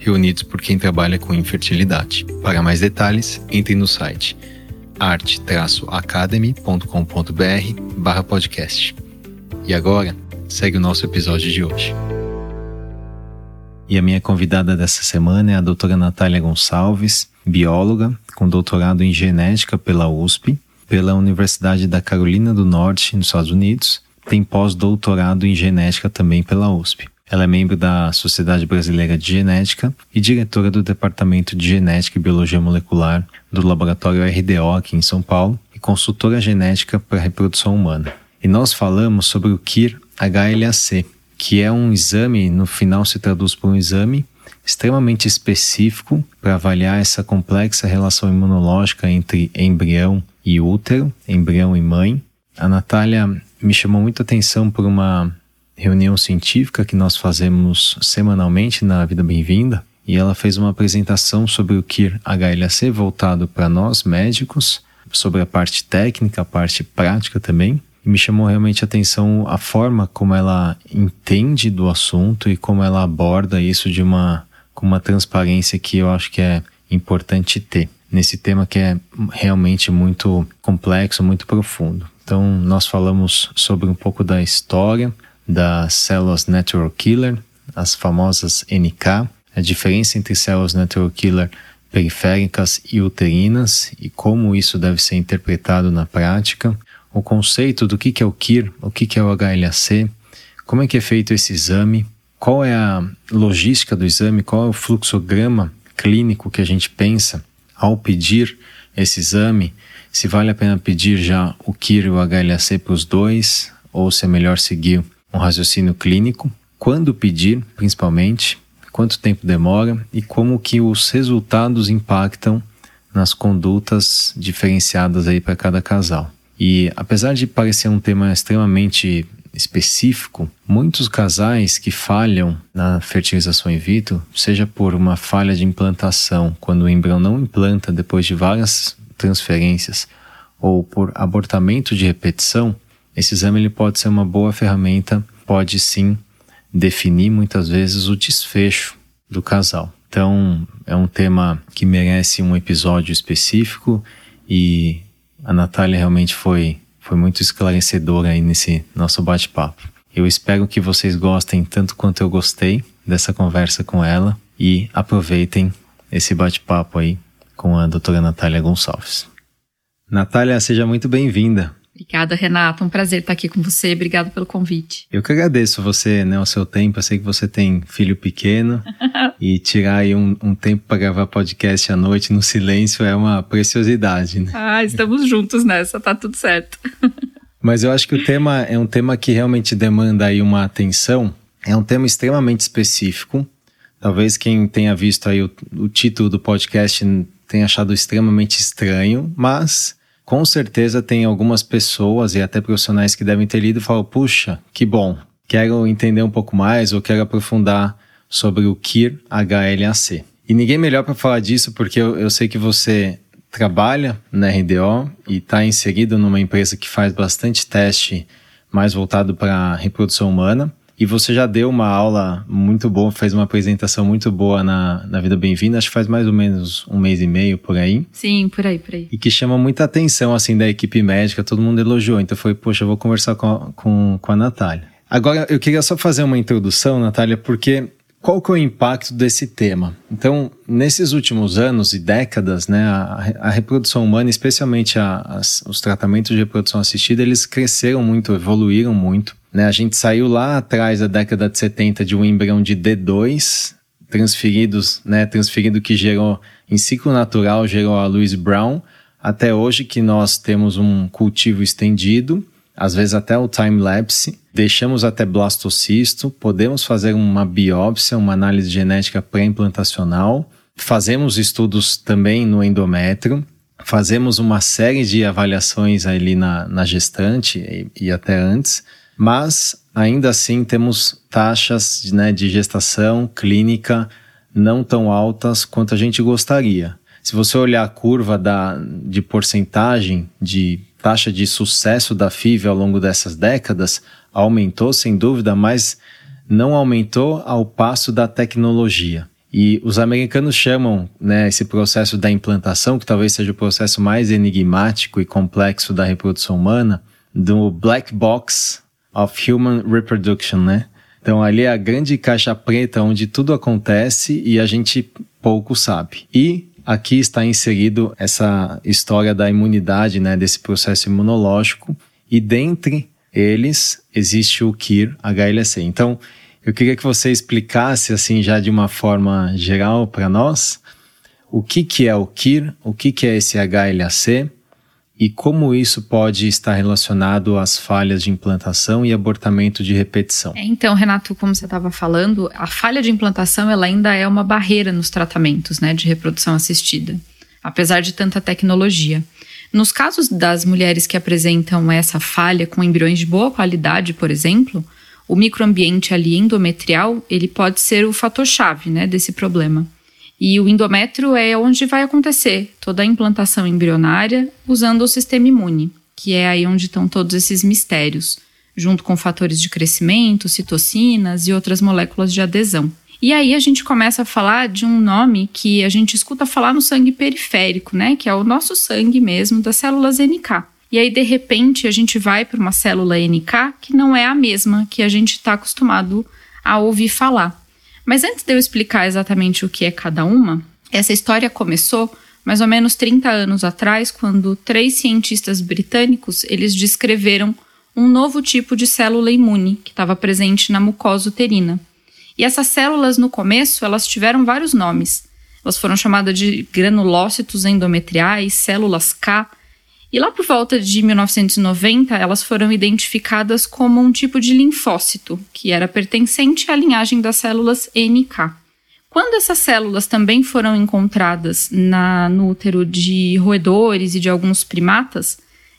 reunidos por quem trabalha com infertilidade. Para mais detalhes, entre no site arte-academy.com.br podcast. E agora, segue o nosso episódio de hoje. E a minha convidada dessa semana é a doutora Natália Gonçalves, bióloga com doutorado em genética pela USP, pela Universidade da Carolina do Norte, nos Estados Unidos, tem pós-doutorado em genética também pela USP. Ela é membro da Sociedade Brasileira de Genética e diretora do Departamento de Genética e Biologia Molecular do Laboratório RDO aqui em São Paulo e consultora genética para a reprodução humana. E nós falamos sobre o KIR HLAC, que é um exame, no final se traduz por um exame extremamente específico para avaliar essa complexa relação imunológica entre embrião e útero, embrião e mãe. A Natália me chamou muita atenção por uma reunião científica que nós fazemos semanalmente na Vida Bem-vinda e ela fez uma apresentação sobre o KIR HLAC voltado para nós médicos, sobre a parte técnica, a parte prática também. E me chamou realmente a atenção a forma como ela entende do assunto e como ela aborda isso de uma com uma transparência que eu acho que é importante ter nesse tema que é realmente muito complexo, muito profundo. Então, nós falamos sobre um pouco da história, das células natural killer, as famosas NK, a diferença entre células natural killer periféricas e uterinas e como isso deve ser interpretado na prática, o conceito do que é o KIR, o que é o HLAC, como é que é feito esse exame, qual é a logística do exame, qual é o fluxograma clínico que a gente pensa ao pedir esse exame, se vale a pena pedir já o KIR e o HLAC para os dois, ou se é melhor seguir um raciocínio clínico, quando pedir, principalmente, quanto tempo demora e como que os resultados impactam nas condutas diferenciadas aí para cada casal. E apesar de parecer um tema extremamente específico, muitos casais que falham na fertilização in vitro, seja por uma falha de implantação, quando o embrião não implanta depois de várias transferências, ou por abortamento de repetição, esse exame ele pode ser uma boa ferramenta, pode sim definir muitas vezes o desfecho do casal. Então, é um tema que merece um episódio específico e a Natália realmente foi, foi muito esclarecedora aí nesse nosso bate-papo. Eu espero que vocês gostem tanto quanto eu gostei dessa conversa com ela e aproveitem esse bate-papo aí com a doutora Natália Gonçalves. Natália, seja muito bem-vinda. Obrigada, Renata. Um prazer estar aqui com você. Obrigado pelo convite. Eu que agradeço você, né, o seu tempo. Eu sei que você tem filho pequeno e tirar aí um, um tempo para gravar podcast à noite no silêncio é uma preciosidade, né? Ah, estamos juntos nessa, tá tudo certo. Mas eu acho que o tema é um tema que realmente demanda aí uma atenção. É um tema extremamente específico. Talvez quem tenha visto aí o, o título do podcast tenha achado extremamente estranho, mas com certeza tem algumas pessoas e até profissionais que devem ter lido e falam: puxa, que bom, quero entender um pouco mais ou quero aprofundar sobre o KIR HLAC. E ninguém melhor para falar disso porque eu, eu sei que você trabalha na RDO e está inserido numa empresa que faz bastante teste mais voltado para reprodução humana. E você já deu uma aula muito boa, fez uma apresentação muito boa na, na Vida Bem-vinda, acho que faz mais ou menos um mês e meio por aí. Sim, por aí, por aí. E que chama muita atenção, assim, da equipe médica, todo mundo elogiou. Então foi, poxa, eu vou conversar com a, com, com a Natália. Agora, eu queria só fazer uma introdução, Natália, porque qual que é o impacto desse tema? Então, nesses últimos anos e décadas, né, a, a reprodução humana, especialmente a, as, os tratamentos de reprodução assistida, eles cresceram muito, evoluíram muito. Né? A gente saiu lá atrás da década de 70 de um embrião de D2 transferidos, né, transferido que gerou em ciclo natural, gerou a Louise Brown, até hoje que nós temos um cultivo estendido, às vezes até o time-lapse, deixamos até blastocisto, podemos fazer uma biópsia, uma análise genética pré-implantacional, fazemos estudos também no endométrio, fazemos uma série de avaliações ali na, na gestante e, e até antes, mas ainda assim temos taxas né, de gestação clínica não tão altas quanto a gente gostaria. Se você olhar a curva da, de porcentagem de taxa de sucesso da FIV ao longo dessas décadas, aumentou sem dúvida, mas não aumentou ao passo da tecnologia. E os americanos chamam né, esse processo da implantação, que talvez seja o processo mais enigmático e complexo da reprodução humana, do black box of human reproduction, né? Então ali é a grande caixa preta onde tudo acontece e a gente pouco sabe. E aqui está inserido essa história da imunidade, né, desse processo imunológico, e dentre eles existe o KIR HLC. Então, eu queria que você explicasse assim já de uma forma geral para nós o que que é o KIR, o que que é esse HLAC e como isso pode estar relacionado às falhas de implantação e abortamento de repetição. É, então, Renato, como você estava falando, a falha de implantação ela ainda é uma barreira nos tratamentos né, de reprodução assistida, apesar de tanta tecnologia. Nos casos das mulheres que apresentam essa falha com embriões de boa qualidade, por exemplo, o microambiente ali endometrial ele pode ser o fator-chave né, desse problema. E o endométrio é onde vai acontecer toda a implantação embrionária usando o sistema imune, que é aí onde estão todos esses mistérios, junto com fatores de crescimento, citocinas e outras moléculas de adesão. E aí a gente começa a falar de um nome que a gente escuta falar no sangue periférico, né, que é o nosso sangue mesmo das células NK. E aí de repente a gente vai para uma célula NK que não é a mesma que a gente está acostumado a ouvir falar. Mas antes de eu explicar exatamente o que é cada uma, essa história começou mais ou menos 30 anos atrás, quando três cientistas britânicos eles descreveram um novo tipo de célula imune que estava presente na mucosa uterina. E essas células, no começo, elas tiveram vários nomes. Elas foram chamadas de granulócitos endometriais, células K, e lá por volta de 1990, elas foram identificadas como um tipo de linfócito, que era pertencente à linhagem das células NK. Quando essas células também foram encontradas na, no útero de roedores e de alguns primatas,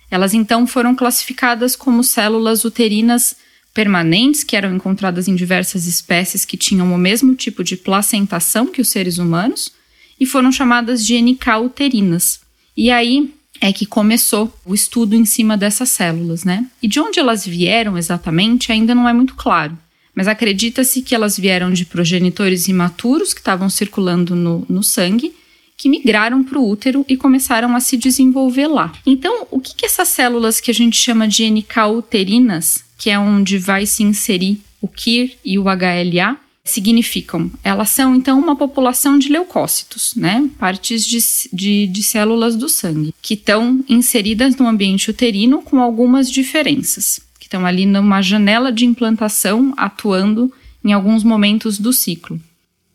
elas então foram classificadas como células uterinas permanentes, que eram encontradas em diversas espécies que tinham o mesmo tipo de placentação que os seres humanos, e foram chamadas de NK uterinas. E aí, é que começou o estudo em cima dessas células, né? E de onde elas vieram exatamente ainda não é muito claro. Mas acredita-se que elas vieram de progenitores imaturos que estavam circulando no, no sangue, que migraram para o útero e começaram a se desenvolver lá. Então, o que, que essas células que a gente chama de NK uterinas, que é onde vai se inserir o KIR e o HLA, significam? Elas são, então, uma população de leucócitos, né? Partes de, de, de células do sangue, que estão inseridas no ambiente uterino com algumas diferenças, que estão ali numa janela de implantação atuando em alguns momentos do ciclo.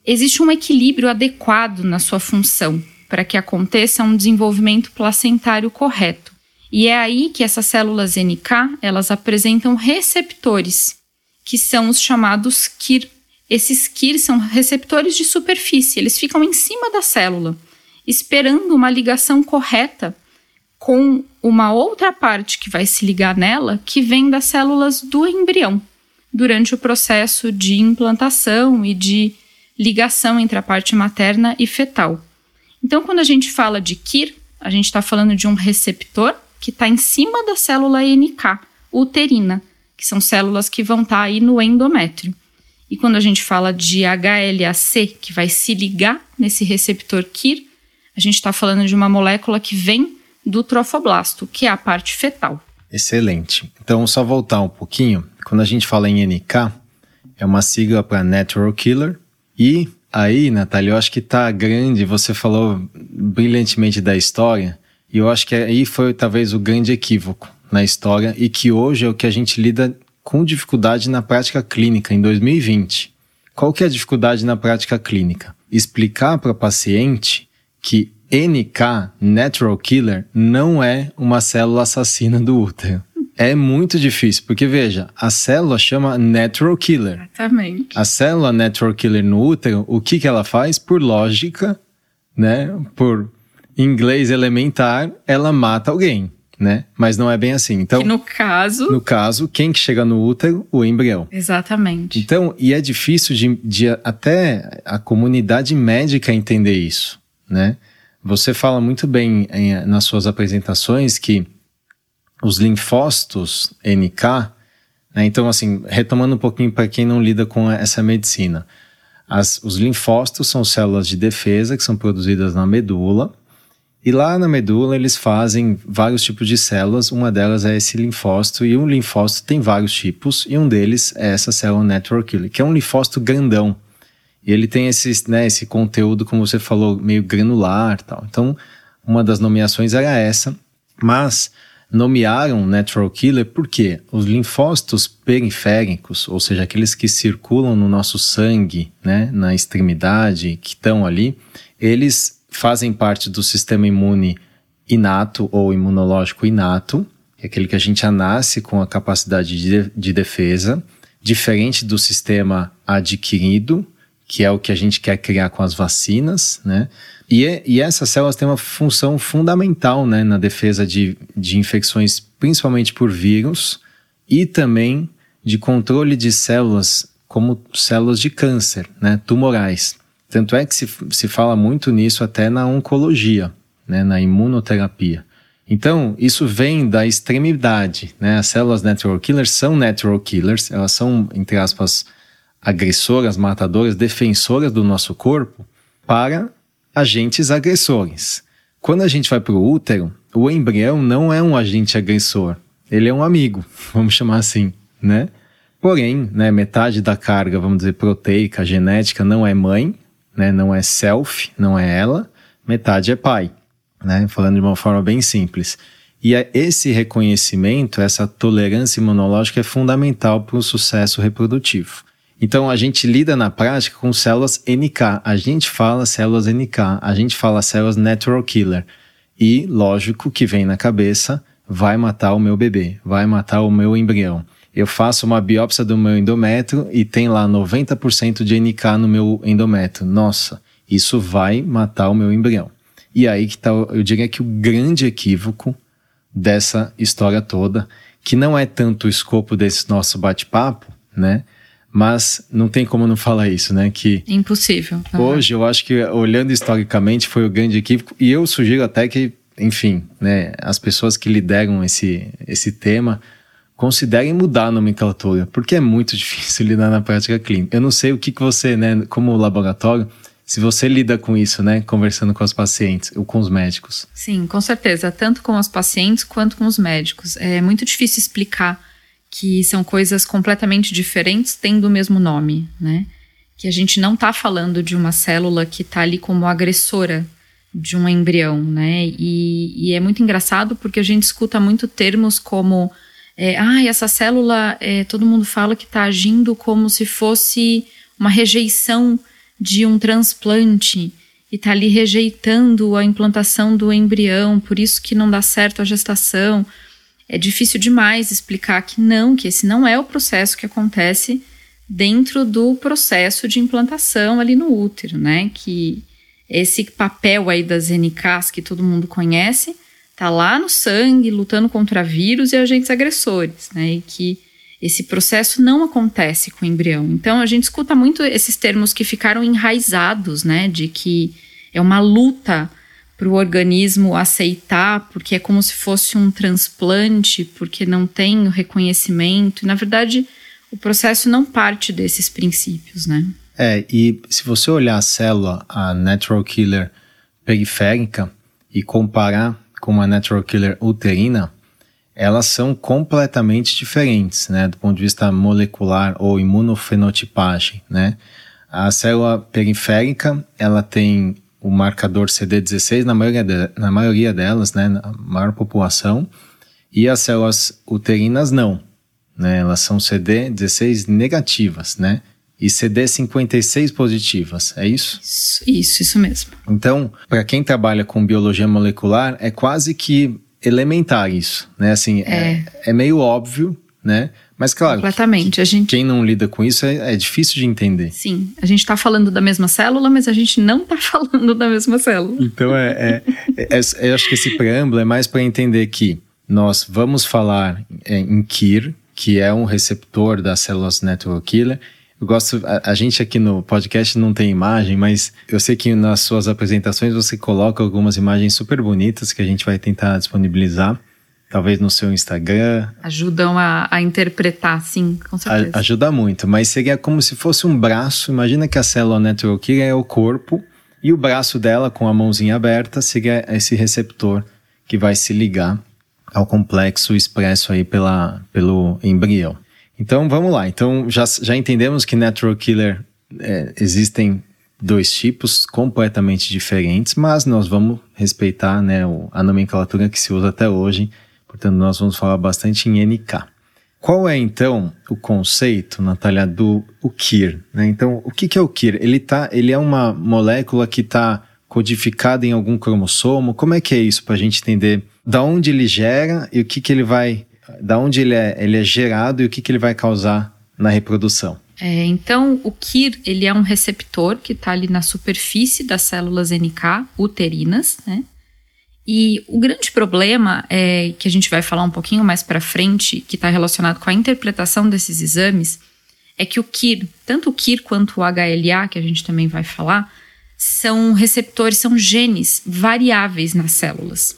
Existe um equilíbrio adequado na sua função para que aconteça um desenvolvimento placentário correto. E é aí que essas células NK, elas apresentam receptores, que são os chamados KIR esses KIR são receptores de superfície, eles ficam em cima da célula, esperando uma ligação correta com uma outra parte que vai se ligar nela, que vem das células do embrião, durante o processo de implantação e de ligação entre a parte materna e fetal. Então, quando a gente fala de KIR, a gente está falando de um receptor que está em cima da célula NK, uterina, que são células que vão estar tá aí no endométrio. E quando a gente fala de HLA-C, que vai se ligar nesse receptor KIR, a gente está falando de uma molécula que vem do trofoblasto, que é a parte fetal. Excelente. Então, só voltar um pouquinho. Quando a gente fala em NK, é uma sigla para Natural Killer. E aí, Natália, eu acho que tá grande. Você falou brilhantemente da história. E eu acho que aí foi talvez o grande equívoco na história e que hoje é o que a gente lida com dificuldade na prática clínica em 2020. Qual que é a dificuldade na prática clínica? Explicar para o paciente que NK, Natural Killer, não é uma célula assassina do útero. É muito difícil, porque veja, a célula chama Natural Killer. Exatamente. A célula Natural Killer no útero, o que, que ela faz? Por lógica, né, por inglês elementar, ela mata alguém, né? Mas não é bem assim. Então, no caso, no caso, quem que chega no útero? O embrião. Exatamente. Então, e é difícil de, de até a comunidade médica entender isso, né? Você fala muito bem em, nas suas apresentações que os linfócitos NK, né? então assim, retomando um pouquinho para quem não lida com essa medicina, as, os linfócitos são células de defesa que são produzidas na medula e lá na medula eles fazem vários tipos de células, uma delas é esse linfócito, e um linfócito tem vários tipos, e um deles é essa célula network killer, que é um linfócito grandão. E ele tem esse, né, esse conteúdo, como você falou, meio granular tal. Então, uma das nomeações era essa, mas nomearam natural killer porque os linfócitos periféricos, ou seja, aqueles que circulam no nosso sangue, né, na extremidade, que estão ali, eles fazem parte do sistema imune inato ou imunológico inato, é aquele que a gente já nasce com a capacidade de, de defesa, diferente do sistema adquirido, que é o que a gente quer criar com as vacinas, né? E, e essas células têm uma função fundamental né, na defesa de, de infecções, principalmente por vírus, e também de controle de células como células de câncer, né, tumorais. Tanto é que se, se fala muito nisso até na oncologia, né, na imunoterapia. Então, isso vem da extremidade, né? As células natural killers são natural killers, elas são, entre aspas, agressoras, matadoras, defensoras do nosso corpo para agentes agressores. Quando a gente vai para o útero, o embrião não é um agente agressor, ele é um amigo, vamos chamar assim, né? Porém, né, metade da carga, vamos dizer, proteica, genética, não é mãe, né? Não é self, não é ela, metade é pai, né? Falando de uma forma bem simples. E é esse reconhecimento, essa tolerância imunológica é fundamental para o sucesso reprodutivo. Então a gente lida na prática com células NK. A gente fala células NK, a gente fala células natural killer. E lógico que vem na cabeça, vai matar o meu bebê, vai matar o meu embrião eu faço uma biópsia do meu endométrio e tem lá 90% de NK no meu endométrio. Nossa, isso vai matar o meu embrião. E aí que tá, eu diria que o grande equívoco dessa história toda, que não é tanto o escopo desse nosso bate-papo, né? Mas não tem como não falar isso, né? Que impossível. Uhum. Hoje eu acho que olhando historicamente foi o grande equívoco e eu sugiro até que, enfim, né, as pessoas que lideram esse esse tema considerem mudar a nomenclatura, porque é muito difícil lidar na prática clínica. Eu não sei o que, que você, né, como laboratório, se você lida com isso, né, conversando com os pacientes ou com os médicos. Sim, com certeza, tanto com os pacientes quanto com os médicos. É muito difícil explicar que são coisas completamente diferentes tendo o mesmo nome, né? Que a gente não está falando de uma célula que está ali como agressora de um embrião, né? E, e é muito engraçado porque a gente escuta muito termos como é, ah, essa célula, é, todo mundo fala que está agindo como se fosse uma rejeição de um transplante e está ali rejeitando a implantação do embrião, por isso que não dá certo a gestação. É difícil demais explicar que não, que esse não é o processo que acontece dentro do processo de implantação ali no útero, né? Que esse papel aí das NKs que todo mundo conhece está lá no sangue, lutando contra vírus e agentes agressores, né? E que esse processo não acontece com o embrião. Então a gente escuta muito esses termos que ficaram enraizados, né? De que é uma luta para o organismo aceitar, porque é como se fosse um transplante, porque não tem o reconhecimento. E, na verdade, o processo não parte desses princípios, né? É, e se você olhar a célula, a natural killer periférica, e comparar com uma natural killer uterina, elas são completamente diferentes, né, do ponto de vista molecular ou imunofenotipagem, né? A célula periférica, ela tem o marcador CD16 na maioria, de, na maioria delas, né, na maior população, e as células uterinas não, né? Elas são CD16 negativas, né? E CD56 positivas, é isso? Isso, isso, isso mesmo. Então, para quem trabalha com biologia molecular, é quase que elementar isso, né? Assim, é, é, é meio óbvio, né? Mas claro, completamente. A gente... quem não lida com isso é, é difícil de entender. Sim, a gente está falando da mesma célula, mas a gente não está falando da mesma célula. Então, é, é, é, é, eu acho que esse preâmbulo é mais para entender que nós vamos falar é, em KIR, que é um receptor das células network killer. Eu gosto, a, a, gente aqui no podcast não tem imagem, mas eu sei que nas suas apresentações você coloca algumas imagens super bonitas que a gente vai tentar disponibilizar. Talvez no seu Instagram. Ajudam a, a interpretar, sim, com certeza. A, ajuda muito, mas seria como se fosse um braço. Imagina que a célula network killer é o corpo e o braço dela com a mãozinha aberta seria esse receptor que vai se ligar ao complexo expresso aí pela, pelo embrião. Então vamos lá. Então já, já entendemos que natural killer é, existem dois tipos completamente diferentes, mas nós vamos respeitar né, a nomenclatura que se usa até hoje. Portanto, nós vamos falar bastante em NK. Qual é então o conceito, Natália, do o KIR? Né? Então, o que, que é o KIR? Ele, tá, ele é uma molécula que está codificada em algum cromossomo? Como é que é isso para a gente entender da onde ele gera e o que, que ele vai, da onde ele é, ele é gerado e o que, que ele vai causar na reprodução. É, então, o KIR ele é um receptor que está ali na superfície das células NK uterinas, né? E o grande problema é que a gente vai falar um pouquinho mais para frente, que está relacionado com a interpretação desses exames, é que o KIR, tanto o KIR quanto o HLA, que a gente também vai falar, são receptores, são genes variáveis nas células.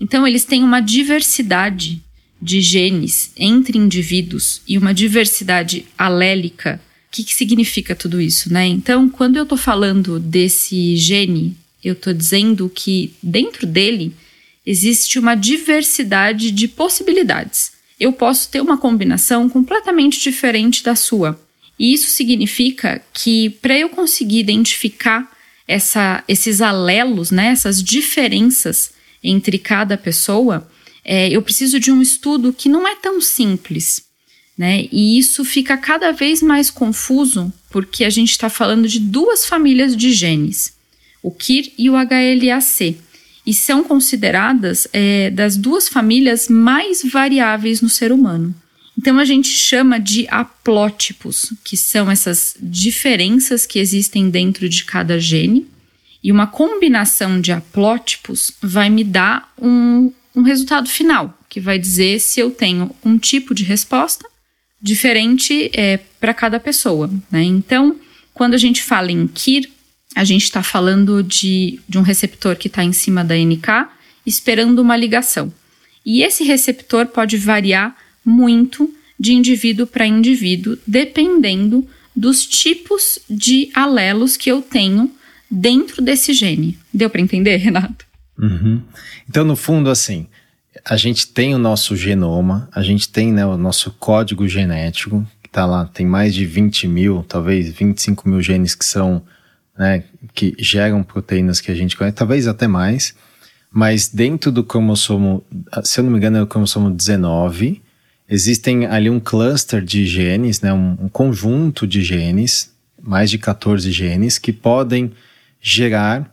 Então, eles têm uma diversidade de genes entre indivíduos e uma diversidade alélica. O que, que significa tudo isso, né? Então, quando eu estou falando desse gene, eu estou dizendo que dentro dele existe uma diversidade de possibilidades. Eu posso ter uma combinação completamente diferente da sua. E isso significa que para eu conseguir identificar essa, esses alelos, né, essas diferenças entre cada pessoa, é, eu preciso de um estudo que não é tão simples. Né? E isso fica cada vez mais confuso porque a gente está falando de duas famílias de genes, o KIR e o HLA-C, e são consideradas é, das duas famílias mais variáveis no ser humano. Então a gente chama de haplótipos, que são essas diferenças que existem dentro de cada gene e uma combinação de haplótipos vai me dar um, um resultado final, que vai dizer se eu tenho um tipo de resposta diferente é, para cada pessoa. Né? Então, quando a gente fala em KIR, a gente está falando de, de um receptor que está em cima da NK, esperando uma ligação. E esse receptor pode variar muito de indivíduo para indivíduo, dependendo dos tipos de alelos que eu tenho dentro desse gene. Deu para entender, Renato? Uhum. Então, no fundo, assim, a gente tem o nosso genoma, a gente tem né, o nosso código genético, que está lá, tem mais de 20 mil, talvez 25 mil genes que são, né, que geram proteínas que a gente conhece, talvez até mais, mas dentro do cromossomo, se eu não me engano é o cromossomo 19, existem ali um cluster de genes, né, um, um conjunto de genes, mais de 14 genes, que podem gerar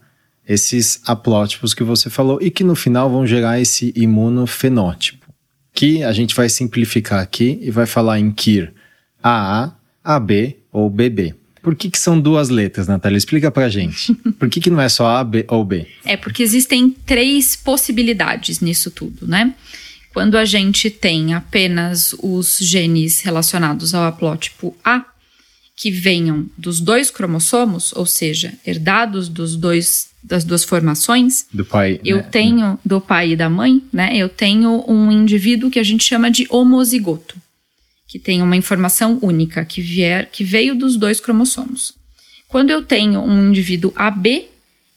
esses haplótipos que você falou e que no final vão gerar esse imunofenótipo, que a gente vai simplificar aqui e vai falar em KIR AA, AB ou BB. Por que, que são duas letras, Natália? Explica pra gente. Por que, que não é só A, B ou B? É porque existem três possibilidades nisso tudo, né? Quando a gente tem apenas os genes relacionados ao haplótipo A, que venham dos dois cromossomos, ou seja, herdados dos dois das duas formações. Do pai. Eu né? tenho do pai e da mãe, né? Eu tenho um indivíduo que a gente chama de homozigoto, que tem uma informação única que vier que veio dos dois cromossomos. Quando eu tenho um indivíduo AB,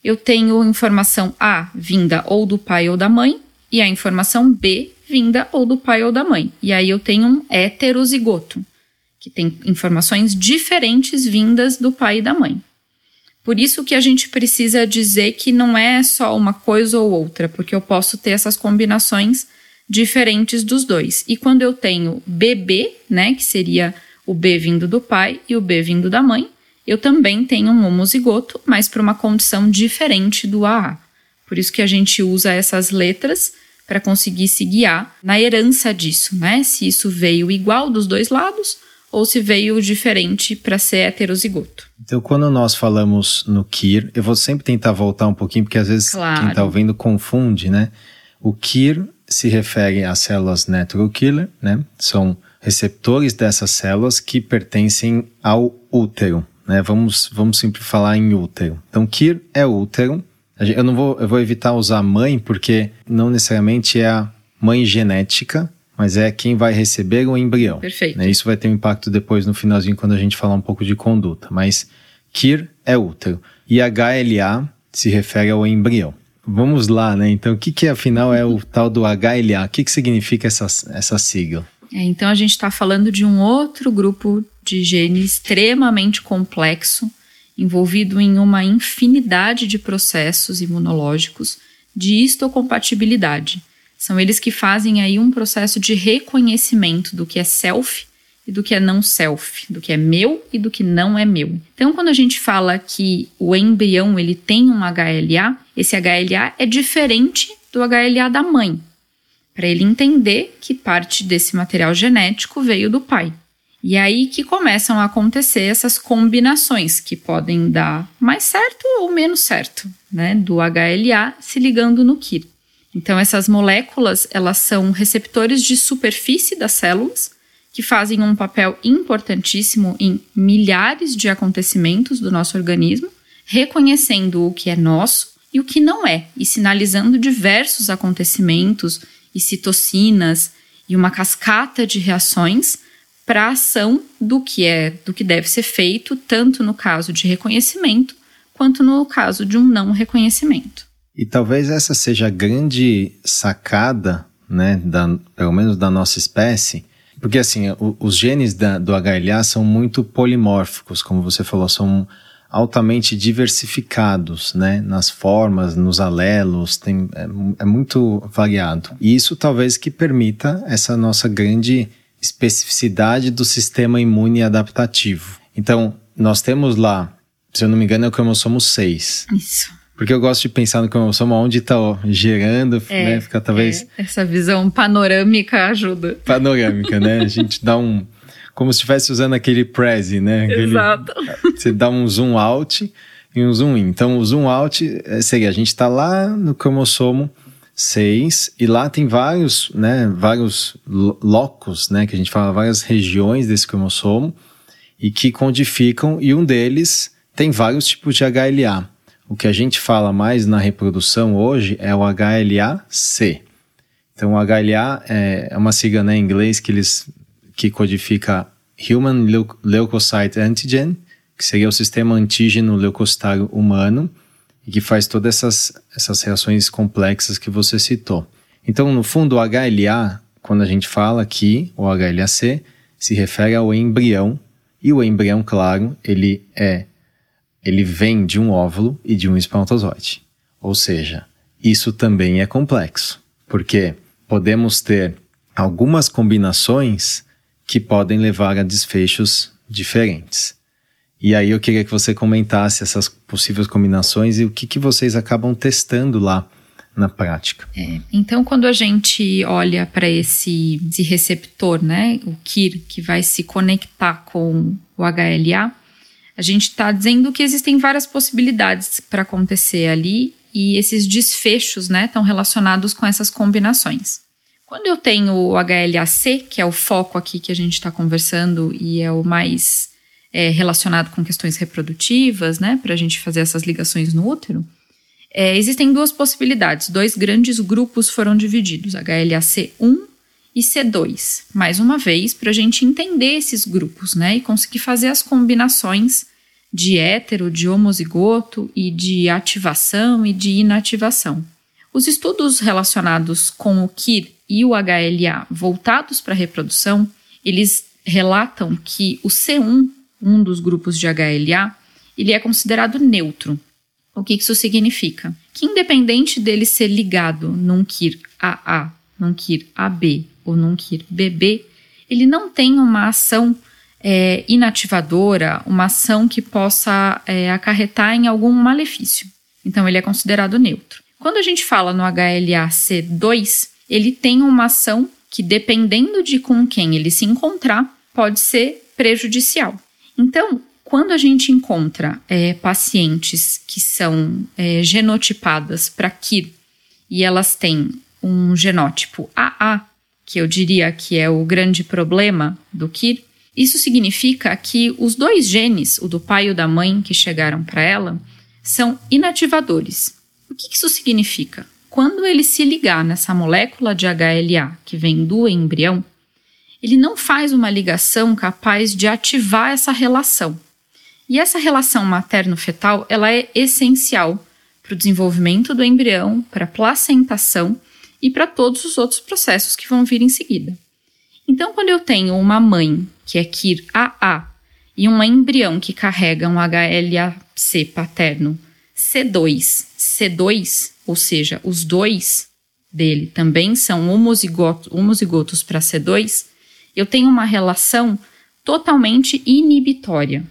eu tenho informação A vinda ou do pai ou da mãe e a informação B vinda ou do pai ou da mãe. E aí eu tenho um heterozigoto que tem informações diferentes vindas do pai e da mãe. Por isso que a gente precisa dizer que não é só uma coisa ou outra, porque eu posso ter essas combinações diferentes dos dois. E quando eu tenho BB, né, que seria o B vindo do pai e o B vindo da mãe, eu também tenho um homozigoto, mas para uma condição diferente do AA. Por isso que a gente usa essas letras para conseguir se guiar na herança disso, né? Se isso veio igual dos dois lados ou se veio diferente para ser heterozigoto. Então, quando nós falamos no KIR, eu vou sempre tentar voltar um pouquinho, porque às vezes claro. quem está ouvindo confunde, né? O KIR se refere às células natural killer, né? São receptores dessas células que pertencem ao útero, né? Vamos, vamos sempre falar em útero. Então, KIR é útero. Eu não vou, eu vou evitar usar mãe, porque não necessariamente é a mãe genética, mas é quem vai receber o embrião. Perfeito. Né? Isso vai ter um impacto depois no finalzinho quando a gente falar um pouco de conduta. Mas KIR é útero e HLA se refere ao embrião. Vamos lá, né? Então, o que, que afinal é o tal do HLA? O que, que significa essa, essa sigla? É, então, a gente está falando de um outro grupo de genes extremamente complexo, envolvido em uma infinidade de processos imunológicos de histocompatibilidade são eles que fazem aí um processo de reconhecimento do que é self e do que é não self, do que é meu e do que não é meu. Então, quando a gente fala que o embrião ele tem um HLA, esse HLA é diferente do HLA da mãe, para ele entender que parte desse material genético veio do pai. E aí que começam a acontecer essas combinações que podem dar mais certo ou menos certo, né, do HLA se ligando no KIR. Então essas moléculas, elas são receptores de superfície das células que fazem um papel importantíssimo em milhares de acontecimentos do nosso organismo, reconhecendo o que é nosso e o que não é, e sinalizando diversos acontecimentos e citocinas e uma cascata de reações para a ação do que é, do que deve ser feito, tanto no caso de reconhecimento quanto no caso de um não reconhecimento. E talvez essa seja a grande sacada, né, da, pelo menos da nossa espécie, porque assim, o, os genes da, do HLA são muito polimórficos, como você falou, são altamente diversificados, né, nas formas, nos alelos, tem, é, é muito variado. E isso talvez que permita essa nossa grande especificidade do sistema imune adaptativo. Então, nós temos lá, se eu não me engano, é o cromossomo 6. Isso. Porque eu gosto de pensar no cromossomo onde está gerando, é, né? Fica talvez. É, essa visão panorâmica ajuda. Panorâmica, né? A gente dá um. Como se estivesse usando aquele Prezi, né? Aquele, Exato. Você dá um zoom out e um zoom in. Então, o zoom out é, seria: a gente está lá no cromossomo 6 e lá tem vários, né? Vários locos, né? Que a gente fala, várias regiões desse cromossomo e que codificam, e um deles tem vários tipos de HLA. O que a gente fala mais na reprodução hoje é o HLA-C. Então, o HLA é, é uma sigla né, em inglês que, eles, que codifica Human Leukocyte Antigen, que seria o sistema antígeno leucocitário humano, e que faz todas essas, essas reações complexas que você citou. Então, no fundo, o HLA, quando a gente fala aqui, o HLA-C, se refere ao embrião, e o embrião, claro, ele é ele vem de um óvulo e de um espermatozoide. Ou seja, isso também é complexo, porque podemos ter algumas combinações que podem levar a desfechos diferentes. E aí eu queria que você comentasse essas possíveis combinações e o que, que vocês acabam testando lá na prática. É, então, quando a gente olha para esse, esse, receptor, né, o KIR, que vai se conectar com o HLA, a gente está dizendo que existem várias possibilidades para acontecer ali e esses desfechos né, estão relacionados com essas combinações. Quando eu tenho o HLA-C, que é o foco aqui que a gente está conversando e é o mais é, relacionado com questões reprodutivas, né, para a gente fazer essas ligações no útero, é, existem duas possibilidades. Dois grandes grupos foram divididos, HLA-C1 e C2. Mais uma vez, para a gente entender esses grupos, né, e conseguir fazer as combinações de hétero, de homozigoto e de ativação e de inativação. Os estudos relacionados com o KIR e o HLA voltados para a reprodução, eles relatam que o C1, um dos grupos de HLA, ele é considerado neutro. O que isso significa? Que independente dele ser ligado num KIR AA, num KIR AB ou num KIR BB, ele não tem uma ação é, inativadora, uma ação que possa é, acarretar em algum malefício. Então, ele é considerado neutro. Quando a gente fala no HLA-C2, ele tem uma ação que, dependendo de com quem ele se encontrar, pode ser prejudicial. Então, quando a gente encontra é, pacientes que são é, genotipadas para KIR e elas têm um genótipo AA, que eu diria que é o grande problema do KIR, isso significa que os dois genes, o do pai e o da mãe que chegaram para ela, são inativadores. O que isso significa? Quando ele se ligar nessa molécula de HLA que vem do embrião, ele não faz uma ligação capaz de ativar essa relação. E essa relação materno-fetal ela é essencial para o desenvolvimento do embrião, para a placentação e para todos os outros processos que vão vir em seguida. Então, quando eu tenho uma mãe que é KIR AA e um embrião que carrega um HLA-C paterno C2, C2, ou seja, os dois dele também são homozigotos, homozigotos para C2, eu tenho uma relação totalmente inibitória.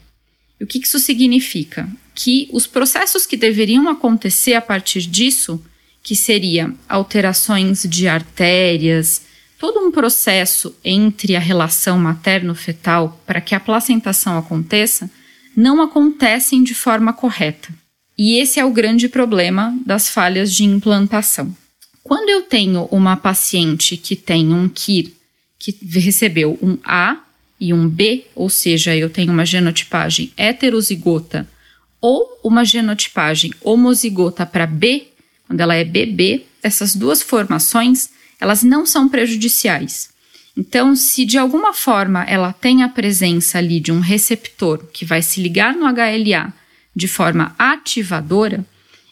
E o que isso significa? Que os processos que deveriam acontecer a partir disso, que seria alterações de artérias, todo um processo entre a relação materno-fetal para que a placentação aconteça, não acontecem de forma correta. E esse é o grande problema das falhas de implantação. Quando eu tenho uma paciente que tem um KIR que recebeu um A e um B, ou seja, eu tenho uma genotipagem heterozigota ou uma genotipagem homozigota para B, quando ela é BB, essas duas formações, elas não são prejudiciais. Então, se de alguma forma ela tem a presença ali de um receptor que vai se ligar no HLA de forma ativadora,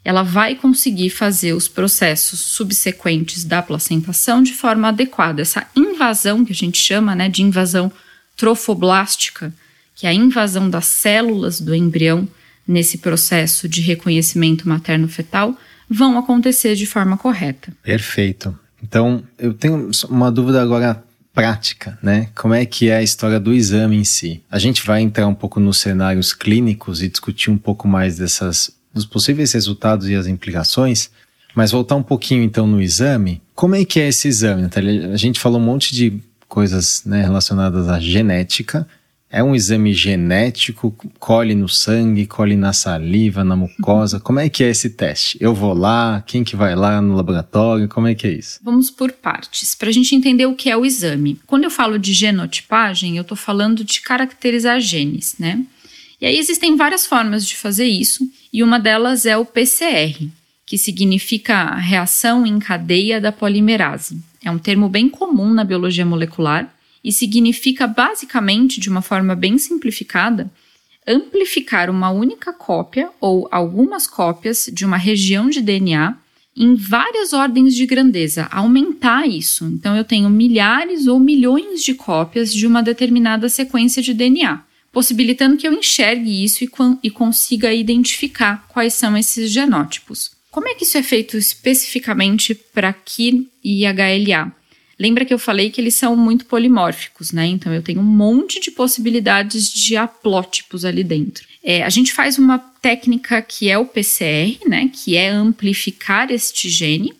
ela vai conseguir fazer os processos subsequentes da placentação de forma adequada. Essa invasão que a gente chama né, de invasão trofoblástica, que é a invasão das células do embrião nesse processo de reconhecimento materno-fetal, vão acontecer de forma correta. Perfeito. Então, eu tenho uma dúvida agora prática, né? Como é que é a história do exame em si? A gente vai entrar um pouco nos cenários clínicos e discutir um pouco mais dessas dos possíveis resultados e as implicações, mas voltar um pouquinho então no exame. Como é que é esse exame, Natália? A gente falou um monte de coisas né, relacionadas à genética. É um exame genético, colhe no sangue, colhe na saliva, na mucosa. Como é que é esse teste? Eu vou lá, quem que vai lá no laboratório? Como é que é isso? Vamos por partes, para a gente entender o que é o exame. Quando eu falo de genotipagem, eu estou falando de caracterizar genes, né? E aí existem várias formas de fazer isso, e uma delas é o PCR, que significa reação em cadeia da polimerase. É um termo bem comum na biologia molecular e significa basicamente, de uma forma bem simplificada, amplificar uma única cópia ou algumas cópias de uma região de DNA em várias ordens de grandeza, aumentar isso. Então, eu tenho milhares ou milhões de cópias de uma determinada sequência de DNA possibilitando que eu enxergue isso e, e consiga identificar quais são esses genótipos. Como é que isso é feito especificamente para KIR e HLA? Lembra que eu falei que eles são muito polimórficos, né? Então eu tenho um monte de possibilidades de haplótipos ali dentro. É, a gente faz uma técnica que é o PCR, né? Que é amplificar este gene,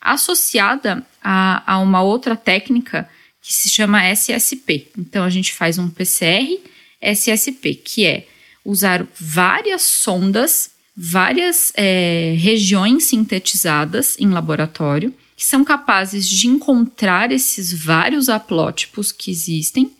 associada a, a uma outra técnica que se chama SSP. Então a gente faz um PCR SSP, que é usar várias sondas, várias é, regiões sintetizadas em laboratório, que são capazes de encontrar esses vários haplótipos que existem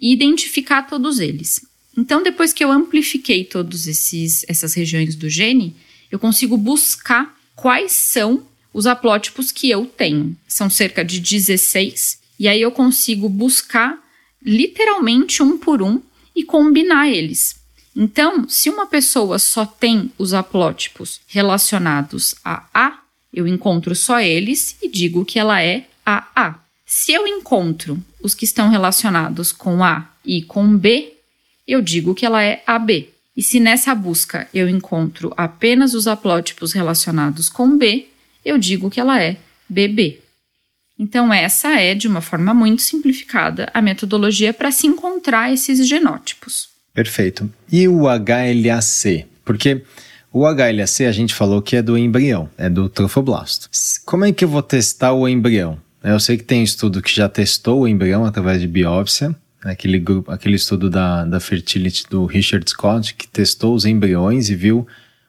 e identificar todos eles. Então, depois que eu amplifiquei todas essas regiões do gene, eu consigo buscar quais são os haplótipos que eu tenho. São cerca de 16, e aí eu consigo buscar literalmente um por um e combinar eles. Então, se uma pessoa só tem os haplótipos relacionados a A, eu encontro só eles e digo que ela é AA. Se eu encontro os que estão relacionados com A e com B, eu digo que ela é AB. E se nessa busca eu encontro apenas os haplótipos relacionados com B, eu digo que ela é BB. Então, essa é, de uma forma muito simplificada, a metodologia para se encontrar esses genótipos. Perfeito. E o HLA-C? Porque o HLA-C a gente falou que é do embrião, é do trofoblasto. Como é que eu vou testar o embrião? Né? Eu sei que tem estudo que já testou o embrião através de biópsia, né? aquele, grupo, aquele estudo da, da Fertility do Richard Scott, que testou os embriões e viu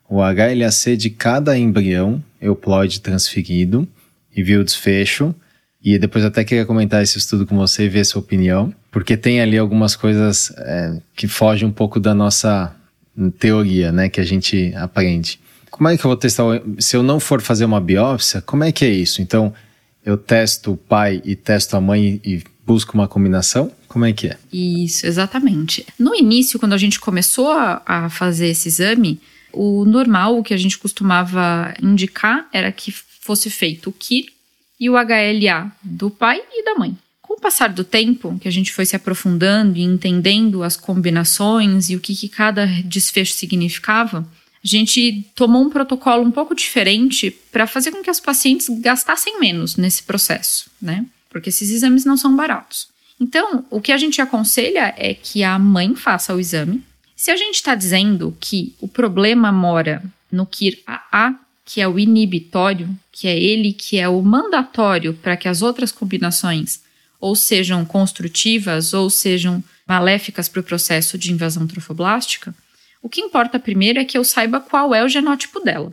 o HLA-C de cada embrião euploide transferido e viu o desfecho. E depois até queria comentar esse estudo com você e ver sua opinião, porque tem ali algumas coisas é, que fogem um pouco da nossa teoria, né, que a gente aprende. Como é que eu vou testar? Se eu não for fazer uma biópsia, como é que é isso? Então, eu testo o pai e testo a mãe e busco uma combinação? Como é que é? Isso, exatamente. No início, quando a gente começou a, a fazer esse exame, o normal, o que a gente costumava indicar era que fosse feito o KIR e o HLA do pai e da mãe. Com o passar do tempo, que a gente foi se aprofundando e entendendo as combinações e o que, que cada desfecho significava, a gente tomou um protocolo um pouco diferente para fazer com que as pacientes gastassem menos nesse processo, né? Porque esses exames não são baratos. Então, o que a gente aconselha é que a mãe faça o exame. Se a gente está dizendo que o problema mora no KIR AA, que é o inibitório, que é ele que é o mandatório para que as outras combinações ou sejam construtivas ou sejam maléficas para o processo de invasão trofoblástica, o que importa primeiro é que eu saiba qual é o genótipo dela.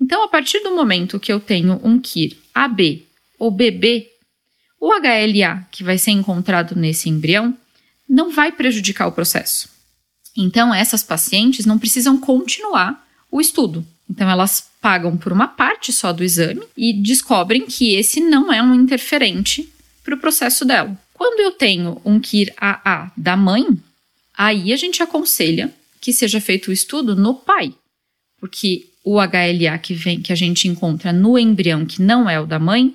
Então, a partir do momento que eu tenho um KIR AB ou BB, o HLA que vai ser encontrado nesse embrião não vai prejudicar o processo. Então, essas pacientes não precisam continuar o estudo. Então, elas pagam por uma parte só do exame e descobrem que esse não é um interferente para o processo dela. Quando eu tenho um KIR AA da mãe, aí a gente aconselha que seja feito o estudo no pai, porque o HLA que vem que a gente encontra no embrião que não é o da mãe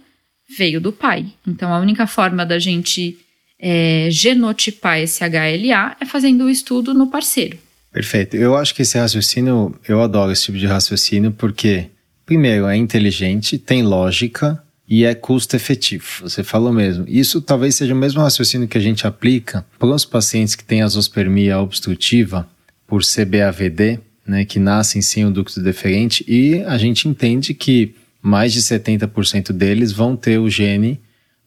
veio do pai. Então a única forma da gente é, genotipar esse HLA é fazendo o estudo no parceiro. Perfeito. Eu acho que esse raciocínio, eu adoro esse tipo de raciocínio porque, primeiro, é inteligente, tem lógica e é custo efetivo. Você falou mesmo. Isso talvez seja o mesmo raciocínio que a gente aplica para os pacientes que têm azospermia obstrutiva por CBAVD, né, que nascem sem o ducto deferente, e a gente entende que mais de 70% deles vão ter o gene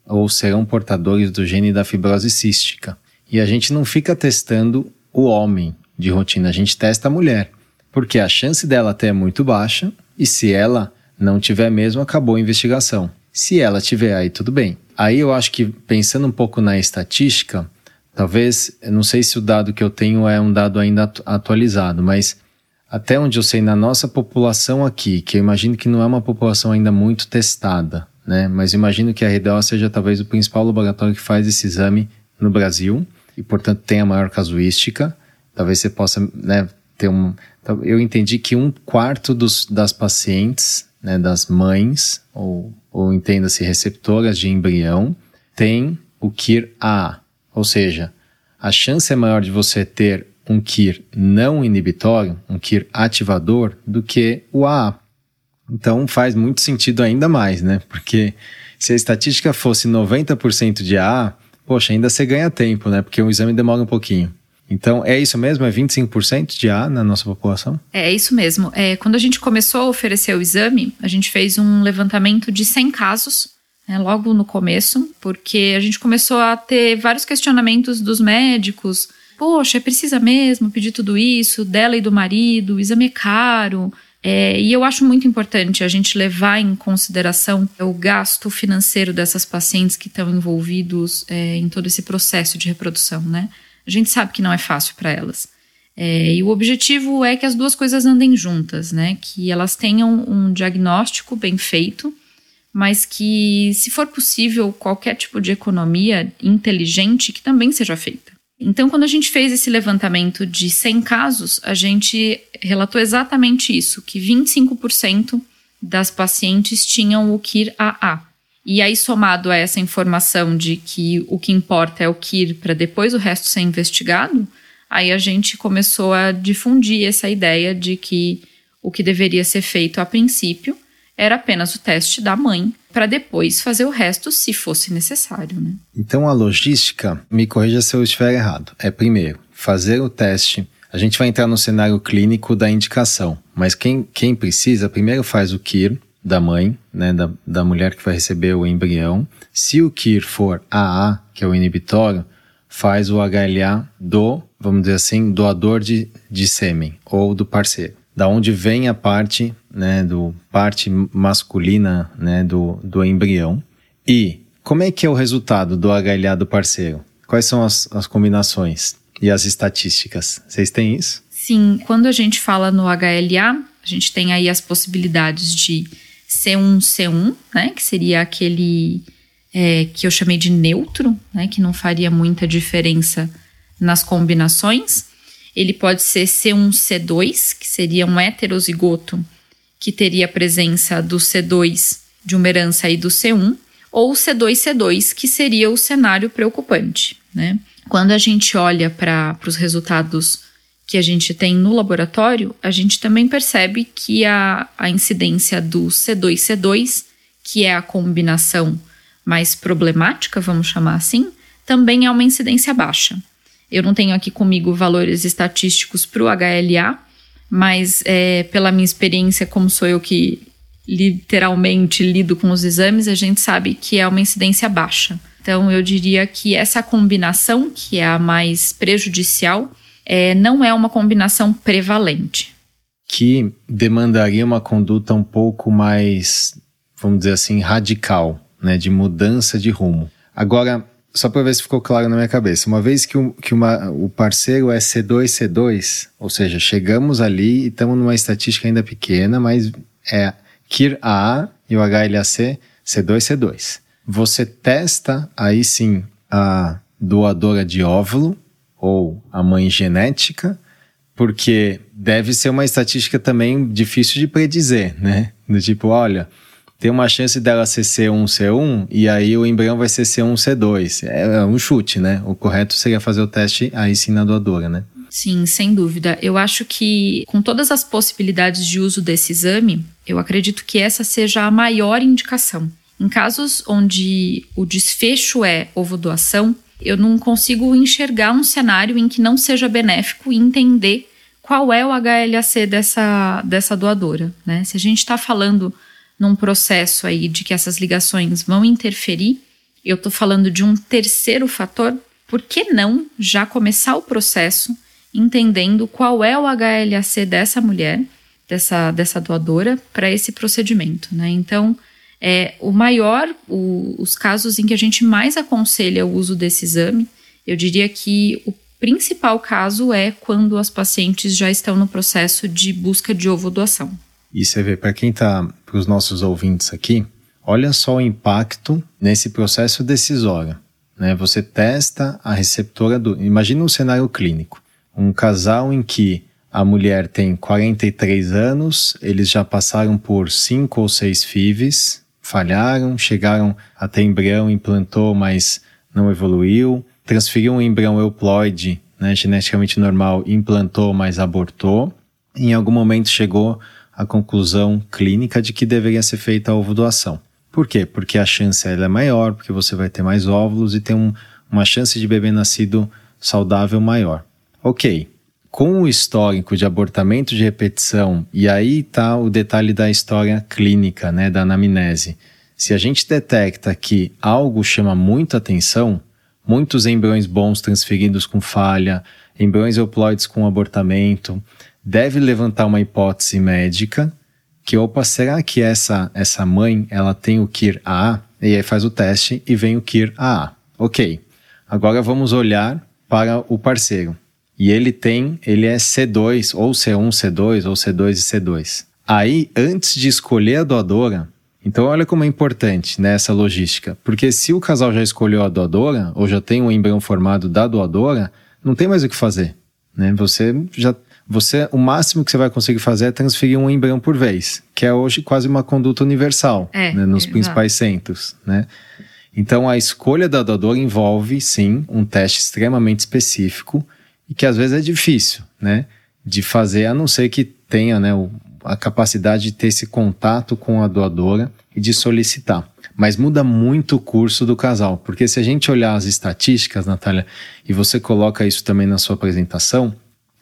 ou serão portadores do gene da fibrose cística. E a gente não fica testando o homem de rotina, a gente testa a mulher, porque a chance dela até é muito baixa, e se ela não tiver mesmo, acabou a investigação. Se ela tiver, aí tudo bem. Aí eu acho que, pensando um pouco na estatística, talvez, não sei se o dado que eu tenho é um dado ainda atualizado, mas até onde eu sei, na nossa população aqui, que eu imagino que não é uma população ainda muito testada, né? Mas imagino que a RDO seja talvez o principal laboratório que faz esse exame no Brasil e, portanto, tem a maior casuística. Talvez você possa né, ter um. Eu entendi que um quarto dos, das pacientes, né, das mães, ou, ou entenda-se receptoras de embrião, tem o KIR-A, ou seja, a chance é maior de você ter um KIR não inibitório, um KIR ativador, do que o AA. Então faz muito sentido ainda mais, né? Porque se a estatística fosse 90% de AA, poxa, ainda você ganha tempo, né? Porque o exame demora um pouquinho. Então, é isso mesmo? É 25% de A na nossa população? É, é isso mesmo. É, quando a gente começou a oferecer o exame, a gente fez um levantamento de 100 casos, né, logo no começo, porque a gente começou a ter vários questionamentos dos médicos poxa, precisa mesmo pedir tudo isso dela e do marido, o exame é caro. É, e eu acho muito importante a gente levar em consideração o gasto financeiro dessas pacientes que estão envolvidos é, em todo esse processo de reprodução, né? A gente sabe que não é fácil para elas. É, e o objetivo é que as duas coisas andem juntas, né? Que elas tenham um diagnóstico bem feito, mas que, se for possível, qualquer tipo de economia inteligente que também seja feita. Então, quando a gente fez esse levantamento de 100 casos, a gente relatou exatamente isso, que 25% das pacientes tinham o KIR AA. E aí, somado a essa informação de que o que importa é o KIR para depois o resto ser investigado, aí a gente começou a difundir essa ideia de que o que deveria ser feito a princípio era apenas o teste da mãe para depois fazer o resto se fosse necessário. Né? Então a logística, me corrija se eu estiver errado, é primeiro fazer o teste. A gente vai entrar no cenário clínico da indicação, mas quem, quem precisa primeiro faz o KIR, da mãe, né, da, da mulher que vai receber o embrião. Se o KIR for AA, que é o inibitório, faz o HLA do, vamos dizer assim, doador de, de sêmen ou do parceiro. Da onde vem a parte, né, do parte masculina, né, do, do embrião. E como é que é o resultado do HLA do parceiro? Quais são as, as combinações e as estatísticas? Vocês têm isso? Sim, quando a gente fala no HLA, a gente tem aí as possibilidades de C1C1, né, que seria aquele é, que eu chamei de neutro, né, que não faria muita diferença nas combinações. Ele pode ser C1C2, que seria um heterozigoto que teria a presença do C2 de uma herança aí do C1, ou C2C2, que seria o cenário preocupante. Né? Quando a gente olha para os resultados que a gente tem no laboratório, a gente também percebe que a, a incidência do C2C2, que é a combinação mais problemática, vamos chamar assim, também é uma incidência baixa. Eu não tenho aqui comigo valores estatísticos para o HLA, mas é, pela minha experiência, como sou eu que literalmente lido com os exames, a gente sabe que é uma incidência baixa. Então, eu diria que essa combinação, que é a mais prejudicial, é, não é uma combinação prevalente. Que demandaria uma conduta um pouco mais, vamos dizer assim, radical, né, de mudança de rumo. Agora, só para ver se ficou claro na minha cabeça, uma vez que, o, que uma, o parceiro é C2C2, ou seja, chegamos ali e estamos numa estatística ainda pequena, mas é KIR AA e o HLAC C2C2. Você testa aí sim a doadora de óvulo ou a mãe genética, porque deve ser uma estatística também difícil de predizer, né? Do tipo, olha, tem uma chance dela ser C1, C1, e aí o embrião vai ser C1, C2. É, é um chute, né? O correto seria fazer o teste aí sim na doadora, né? Sim, sem dúvida. Eu acho que, com todas as possibilidades de uso desse exame, eu acredito que essa seja a maior indicação. Em casos onde o desfecho é ovo-doação, eu não consigo enxergar um cenário em que não seja benéfico entender qual é o HLAC dessa, dessa doadora. Né? Se a gente está falando num processo aí de que essas ligações vão interferir, eu estou falando de um terceiro fator, por que não já começar o processo entendendo qual é o HLAC dessa mulher, dessa, dessa doadora, para esse procedimento? Né? Então, é, o maior, o, os casos em que a gente mais aconselha o uso desse exame, eu diria que o principal caso é quando as pacientes já estão no processo de busca de ovo doação. E você vê, para quem está, para os nossos ouvintes aqui, olha só o impacto nesse processo decisório. Né? Você testa a receptora do. Imagina um cenário clínico. Um casal em que a mulher tem 43 anos, eles já passaram por cinco ou seis FIVs, falharam, chegaram até embrião, implantou, mas não evoluiu, transferiu um embrião euploide, né, geneticamente normal, implantou, mas abortou. Em algum momento chegou à conclusão clínica de que deveria ser feita a ovodoação. Por quê? Porque a chance é maior, porque você vai ter mais óvulos e tem um, uma chance de bebê nascido saudável maior. Ok, com o histórico de abortamento de repetição, e aí está o detalhe da história clínica, né, da anamnese. Se a gente detecta que algo chama muito atenção, muitos embriões bons transferidos com falha, embriões euploides com abortamento, deve levantar uma hipótese médica que, opa, será que essa, essa mãe ela tem o KIR AA? E aí faz o teste e vem o KIR AA. Ok, agora vamos olhar para o parceiro e ele tem, ele é C2, ou C1, C2, ou C2 e C2. Aí, antes de escolher a doadora, então olha como é importante nessa né, logística, porque se o casal já escolheu a doadora, ou já tem um embrião formado da doadora, não tem mais o que fazer. Né? Você já você o máximo que você vai conseguir fazer é transferir um embrião por vez, que é hoje quase uma conduta universal é, né, nos principais centros, né? Então a escolha da doadora envolve sim um teste extremamente específico e que às vezes é difícil, né, de fazer, a não ser que tenha, né, a capacidade de ter esse contato com a doadora e de solicitar. Mas muda muito o curso do casal, porque se a gente olhar as estatísticas, Natália, e você coloca isso também na sua apresentação,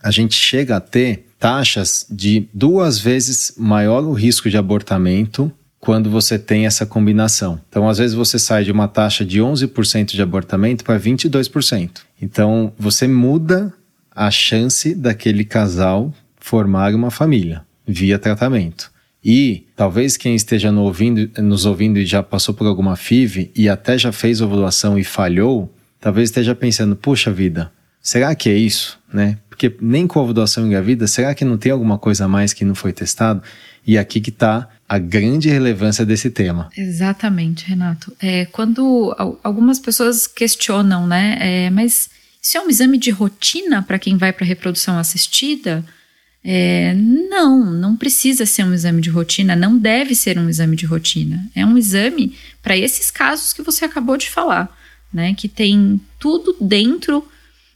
a gente chega a ter taxas de duas vezes maior o risco de abortamento quando você tem essa combinação. Então, às vezes você sai de uma taxa de 11% de abortamento para 22%. Então, você muda a chance daquele casal formar uma família via tratamento. E talvez quem esteja no ouvindo, nos ouvindo e já passou por alguma FIV e até já fez ovulação e falhou, talvez esteja pensando: puxa vida, será que é isso? Né? Porque nem com ovulação engravida, será que não tem alguma coisa a mais que não foi testado? E aqui que está a grande relevância desse tema. Exatamente, Renato. É, quando algumas pessoas questionam, né? É, mas isso é um exame de rotina para quem vai para reprodução assistida? É, não, não precisa ser um exame de rotina, não deve ser um exame de rotina. É um exame para esses casos que você acabou de falar, né? Que tem tudo dentro,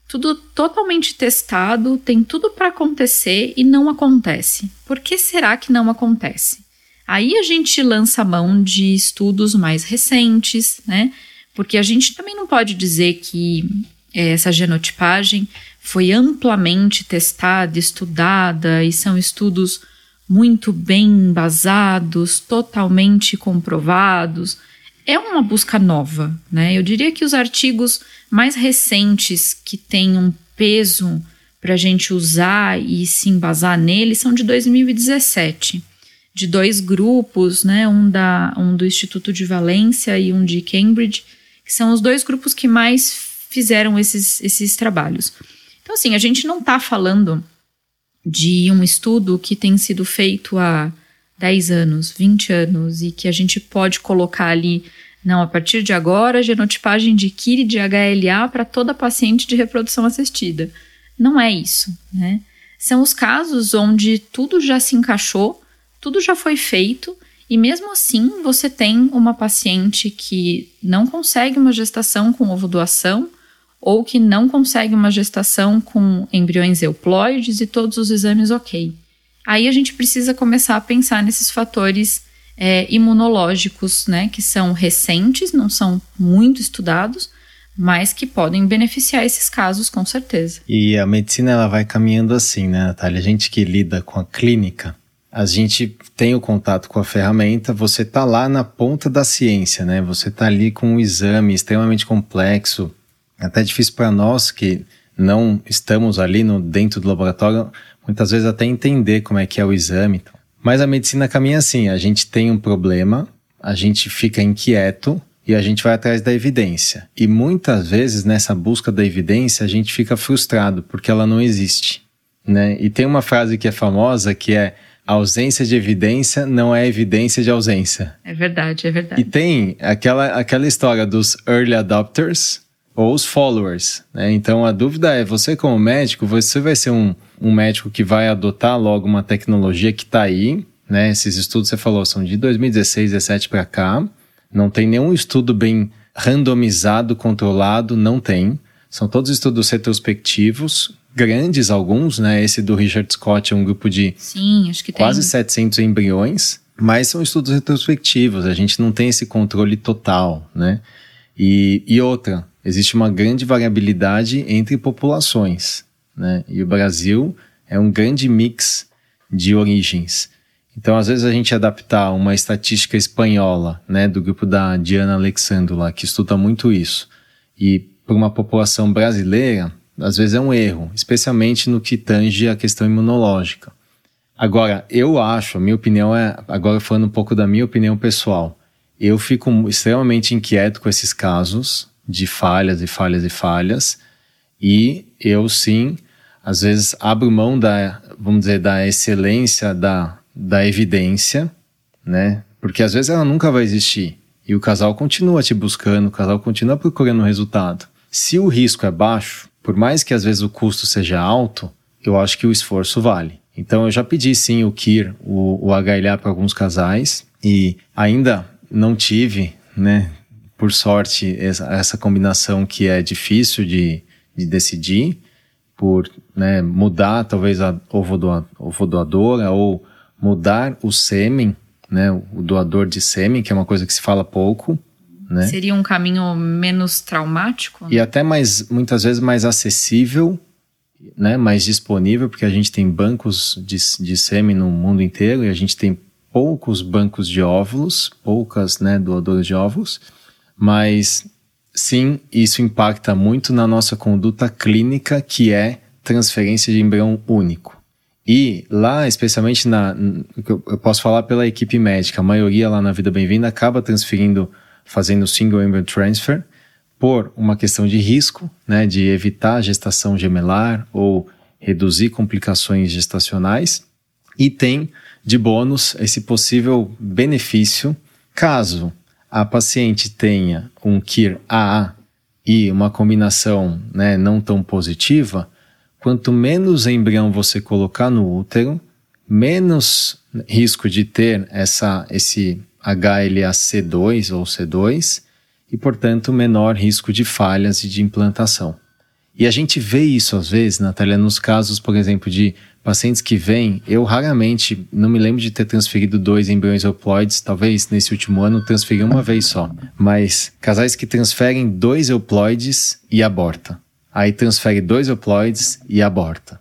tudo totalmente testado, tem tudo para acontecer e não acontece. Por que será que não acontece? Aí a gente lança a mão de estudos mais recentes, né? Porque a gente também não pode dizer que essa genotipagem foi amplamente testada, estudada e são estudos muito bem embasados, totalmente comprovados. É uma busca nova, né? Eu diria que os artigos mais recentes que têm um peso para a gente usar e se embasar neles são de 2017, de dois grupos, né? Um, da, um do Instituto de Valência e um de Cambridge, que são os dois grupos que mais fizeram esses, esses trabalhos. Então, assim, a gente não está falando de um estudo que tem sido feito há 10 anos, 20 anos, e que a gente pode colocar ali, não, a partir de agora, genotipagem de KIR e de HLA para toda paciente de reprodução assistida. Não é isso, né? São os casos onde tudo já se encaixou, tudo já foi feito, e mesmo assim você tem uma paciente que não consegue uma gestação com ovo doação ou que não consegue uma gestação com embriões euploides e todos os exames ok. Aí a gente precisa começar a pensar nesses fatores é, imunológicos, né, que são recentes, não são muito estudados, mas que podem beneficiar esses casos com certeza. E a medicina ela vai caminhando assim, né, Natália? A gente que lida com a clínica, a gente tem o contato com a ferramenta, você tá lá na ponta da ciência, né? Você tá ali com um exame extremamente complexo, até difícil para nós que não estamos ali no, dentro do laboratório, muitas vezes até entender como é que é o exame. Mas a medicina caminha assim, a gente tem um problema, a gente fica inquieto e a gente vai atrás da evidência. E muitas vezes nessa busca da evidência a gente fica frustrado porque ela não existe, né? E tem uma frase que é famosa que é a ausência de evidência não é evidência de ausência. É verdade, é verdade. E tem aquela, aquela história dos early adopters, ou os followers. Né? Então a dúvida é: você, como médico, você vai ser um, um médico que vai adotar logo uma tecnologia que está aí. Né? Esses estudos, você falou, são de 2016, 2017 para cá. Não tem nenhum estudo bem randomizado, controlado, não tem. São todos estudos retrospectivos, grandes alguns, né? Esse do Richard Scott é um grupo de Sim, quase tem. 700 embriões, mas são estudos retrospectivos, a gente não tem esse controle total, né? E, e outra, existe uma grande variabilidade entre populações, né? E o Brasil é um grande mix de origens. Então, às vezes a gente adaptar uma estatística espanhola, né, do grupo da Diana Alexandro lá, que estuda muito isso, e para uma população brasileira, às vezes é um erro, especialmente no que tange a questão imunológica. Agora, eu acho, a minha opinião é, agora falando um pouco da minha opinião pessoal, eu fico extremamente inquieto com esses casos, de falhas e falhas e falhas. E eu sim, às vezes abro mão da, vamos dizer, da excelência da, da evidência, né? Porque às vezes ela nunca vai existir. E o casal continua te buscando, o casal continua procurando o resultado. Se o risco é baixo, por mais que às vezes o custo seja alto, eu acho que o esforço vale. Então eu já pedi sim o KIR, o, o HLA para alguns casais e ainda não tive, né, por sorte, essa, combinação que é difícil de, de decidir, por né, mudar talvez a ovodoadora ou mudar o sêmen, né, o doador de sêmen, que é uma coisa que se fala pouco. Né? Seria um caminho menos traumático? E até mais, muitas vezes mais acessível, né, mais disponível, porque a gente tem bancos de, de sêmen no mundo inteiro e a gente tem poucos bancos de óvulos, poucas né, doadoras de óvulos, mas sim, isso impacta muito na nossa conduta clínica, que é transferência de embrião único. E lá, especialmente na. Eu posso falar pela equipe médica, a maioria lá na Vida Bem-vinda acaba transferindo, fazendo single embryo transfer, por uma questão de risco, né, de evitar a gestação gemelar ou reduzir complicações gestacionais. E tem de bônus esse possível benefício caso a paciente tenha um KIR AA e uma combinação né, não tão positiva quanto menos embrião você colocar no útero, menos risco de ter essa, esse HLA-C2 ou C2 e, portanto, menor risco de falhas e de implantação. E a gente vê isso às vezes, Natália, nos casos, por exemplo, de pacientes que vêm, eu raramente, não me lembro de ter transferido dois embriões euploides, talvez nesse último ano transferi uma vez só, mas casais que transferem dois euploides e aborta aí transfere dois euploides e aborta.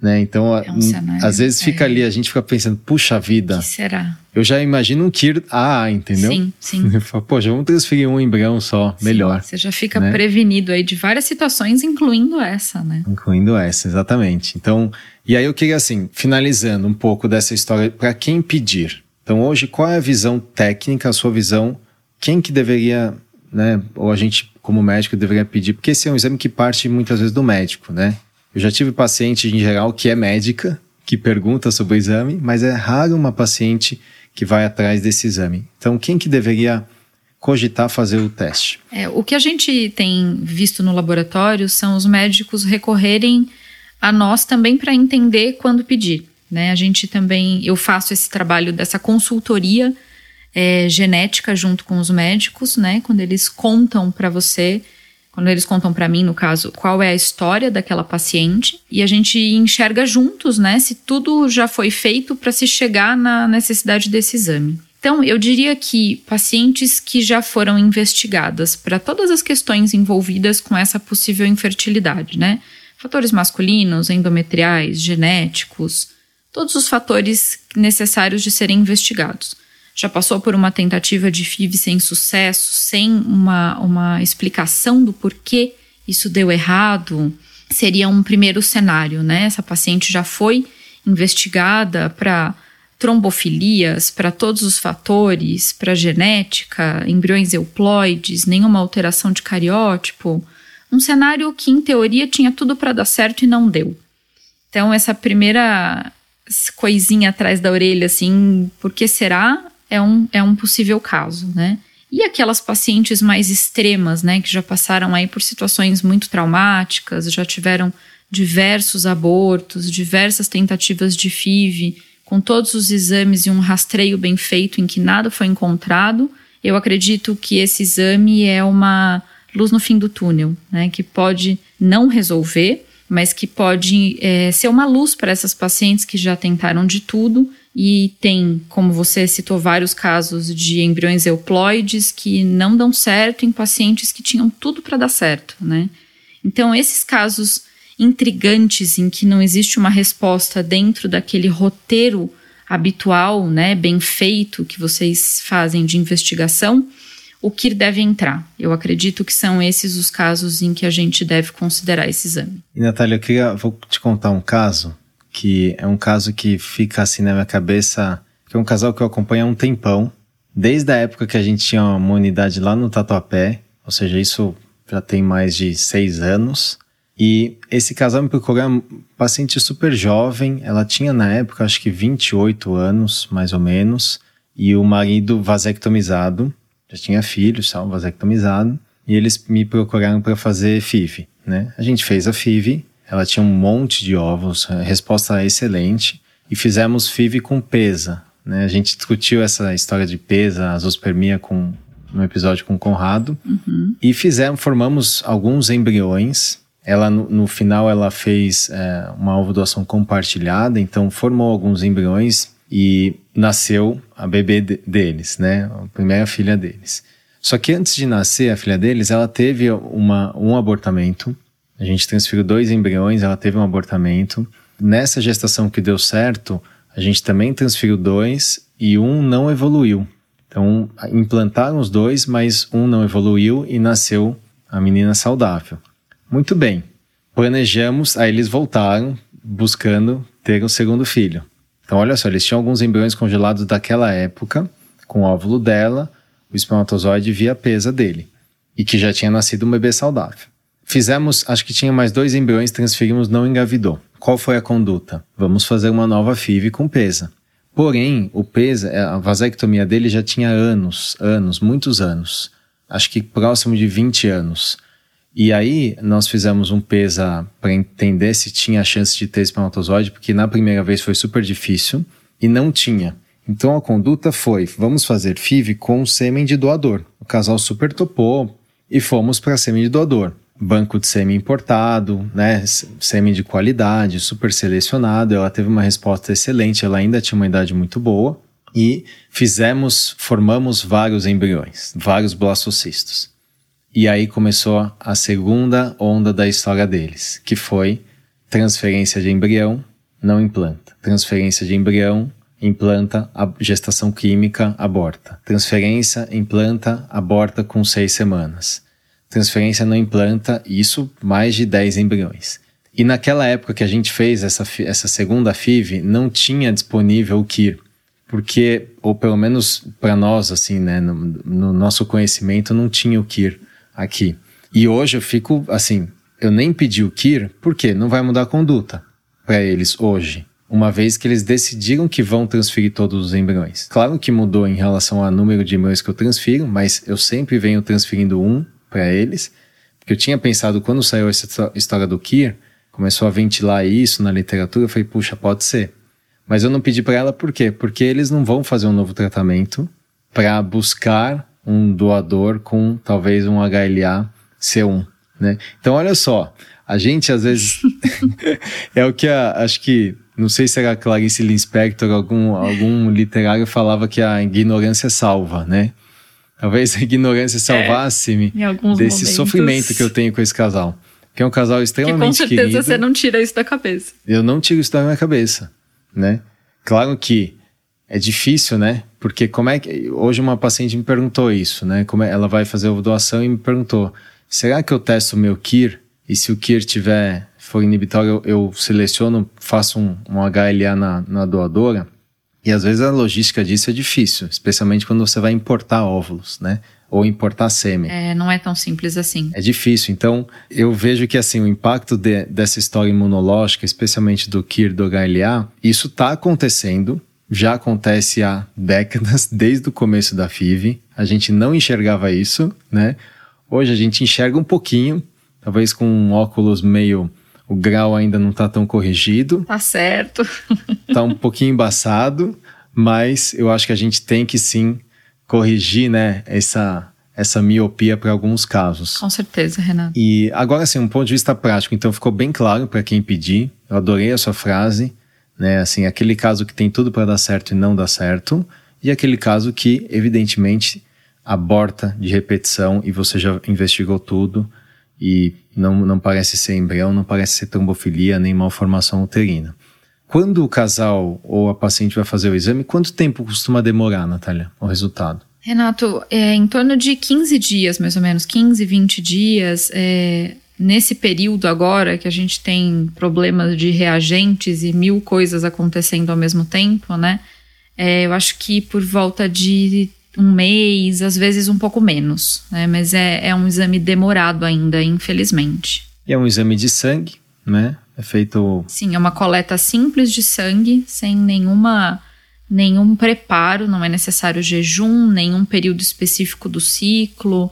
Né? Então, é um cenário, às vezes fica é. ali, a gente fica pensando, puxa vida. Que será? Eu já imagino um KIR AA, entendeu? Sim, sim. Pô, já vamos transferir um embrião só, sim, melhor. Você já fica né? prevenido aí de várias situações, incluindo essa, né? Incluindo essa, exatamente. Então, e aí eu queria assim, finalizando um pouco dessa história, para quem pedir. Então, hoje, qual é a visão técnica, a sua visão? Quem que deveria, né? Ou a gente como médico deveria pedir, porque esse é um exame que parte muitas vezes do médico, né? Eu já tive paciente em geral que é médica, que pergunta sobre o exame, mas é raro uma paciente que vai atrás desse exame. Então, quem que deveria cogitar fazer o teste? É, o que a gente tem visto no laboratório são os médicos recorrerem a nós também para entender quando pedir. Né? A gente também, eu faço esse trabalho dessa consultoria é, genética junto com os médicos, né? Quando eles contam para você, quando eles contam para mim, no caso, qual é a história daquela paciente e a gente enxerga juntos, né? Se tudo já foi feito para se chegar na necessidade desse exame. Então, eu diria que pacientes que já foram investigadas para todas as questões envolvidas com essa possível infertilidade, né? Fatores masculinos, endometriais, genéticos, todos os fatores necessários de serem investigados já passou por uma tentativa de FIV sem sucesso, sem uma, uma explicação do porquê isso deu errado, seria um primeiro cenário, né? Essa paciente já foi investigada para trombofilias, para todos os fatores, para genética, embriões euploides, nenhuma alteração de cariótipo. Um cenário que, em teoria, tinha tudo para dar certo e não deu. Então, essa primeira coisinha atrás da orelha, assim, por que será? É um, é um possível caso, né? E aquelas pacientes mais extremas, né, que já passaram aí por situações muito traumáticas, já tiveram diversos abortos, diversas tentativas de FIV, com todos os exames e um rastreio bem feito em que nada foi encontrado, eu acredito que esse exame é uma luz no fim do túnel, né, que pode não resolver, mas que pode é, ser uma luz para essas pacientes que já tentaram de tudo e tem, como você citou, vários casos de embriões euploides que não dão certo em pacientes que tinham tudo para dar certo, né? Então, esses casos intrigantes em que não existe uma resposta dentro daquele roteiro habitual, né, bem feito que vocês fazem de investigação, o que deve entrar. Eu acredito que são esses os casos em que a gente deve considerar esse exame. E Natália, eu queria, vou te contar um caso que é um caso que fica assim na minha cabeça, que é um casal que eu acompanho há um tempão, desde a época que a gente tinha uma unidade lá no Tatuapé, ou seja, isso já tem mais de seis anos. E esse casal me procurou, é uma paciente super jovem, ela tinha na época acho que 28 anos, mais ou menos, e o marido vasectomizado, já tinha filhos, tal, vasectomizado, e eles me procuraram para fazer FIV, né? A gente fez a FIV, ela tinha um monte de ovos, resposta excelente. E fizemos FIV com pesa. Né? A gente discutiu essa história de pesa, azospermia com no episódio com o Conrado. Uhum. E fizemos, formamos alguns embriões. Ela, no, no final, ela fez é, uma ovodoação compartilhada, então formou alguns embriões e nasceu a bebê de, deles, né? A primeira filha deles. Só que antes de nascer a filha deles, ela teve uma, um abortamento a gente transferiu dois embriões, ela teve um abortamento. Nessa gestação que deu certo, a gente também transferiu dois e um não evoluiu. Então, implantaram os dois, mas um não evoluiu e nasceu a menina saudável. Muito bem. Planejamos, aí eles voltaram buscando ter o segundo filho. Então, olha só, eles tinham alguns embriões congelados daquela época, com o óvulo dela, o espermatozoide via pesa dele, e que já tinha nascido um bebê saudável. Fizemos, acho que tinha mais dois embriões, transferimos, não engravidou. Qual foi a conduta? Vamos fazer uma nova FIV com pesa. Porém, o pesa, a vasectomia dele já tinha anos, anos, muitos anos. Acho que próximo de 20 anos. E aí nós fizemos um PESA para entender se tinha chance de ter espermatozoide, porque na primeira vez foi super difícil e não tinha. Então a conduta foi: vamos fazer FIV com sêmen de doador. O casal super topou e fomos para sêmen de doador. Banco de sêmen importado, né? Sêmen de qualidade, super selecionado. Ela teve uma resposta excelente, ela ainda tinha uma idade muito boa. E fizemos, formamos vários embriões, vários blastocistos. E aí começou a segunda onda da história deles, que foi transferência de embrião, não implanta. Transferência de embrião, implanta, gestação química, aborta. Transferência, implanta, aborta com seis semanas. Transferência não implanta, isso mais de 10 embriões. E naquela época que a gente fez essa, essa segunda FIV, não tinha disponível o KIR, porque, ou pelo menos para nós, assim, né, no, no nosso conhecimento, não tinha o KIR aqui. E hoje eu fico assim, eu nem pedi o KIR, porque não vai mudar a conduta para eles hoje, uma vez que eles decidiram que vão transferir todos os embriões. Claro que mudou em relação ao número de embriões que eu transfiro, mas eu sempre venho transferindo um para eles, porque eu tinha pensado quando saiu essa história do KIR, começou a ventilar isso na literatura, eu falei, puxa, pode ser. Mas eu não pedi para ela por quê? Porque eles não vão fazer um novo tratamento para buscar um doador com talvez um HLA C1, né? Então olha só, a gente às vezes é o que a, acho que não sei se era Clarice Lispector algum algum literário falava que a ignorância salva, né? Talvez a ignorância salvasse-me é, desse momentos. sofrimento que eu tenho com esse casal. Que é um casal extremamente querido. com certeza querido. você não tira isso da cabeça. Eu não tiro isso da minha cabeça, né? Claro que é difícil, né? Porque como é que. Hoje uma paciente me perguntou isso, né? Como é, ela vai fazer a doação e me perguntou: será que eu testo o meu KIR? E se o KIR tiver, for inibitório, eu, eu seleciono, faço um, um HLA na, na doadora? E às vezes a logística disso é difícil, especialmente quando você vai importar óvulos, né? Ou importar sêmen. É, não é tão simples assim. É difícil. Então, eu vejo que assim, o impacto de, dessa história imunológica, especialmente do KIR do HLA, isso está acontecendo, já acontece há décadas, desde o começo da FIV. A gente não enxergava isso, né? Hoje a gente enxerga um pouquinho, talvez com um óculos meio. O grau ainda não está tão corrigido. Tá certo. tá um pouquinho embaçado, mas eu acho que a gente tem que sim corrigir, né, essa, essa miopia para alguns casos. Com certeza, Renato. E agora, assim, um ponto de vista prático, então ficou bem claro para quem pedir. Eu adorei a sua frase né? Assim, aquele caso que tem tudo para dar certo e não dá certo, e aquele caso que, evidentemente, aborta de repetição e você já investigou tudo e não, não parece ser embrião, não parece ser trombofilia nem malformação uterina. Quando o casal ou a paciente vai fazer o exame, quanto tempo costuma demorar, Natália, o resultado? Renato, é em torno de 15 dias, mais ou menos, 15, 20 dias. É, nesse período agora que a gente tem problemas de reagentes e mil coisas acontecendo ao mesmo tempo, né? É, eu acho que por volta de um mês, às vezes um pouco menos, né? Mas é, é um exame demorado ainda, infelizmente. E é um exame de sangue, né? É feito. Sim, é uma coleta simples de sangue, sem nenhuma nenhum preparo, não é necessário jejum, nenhum período específico do ciclo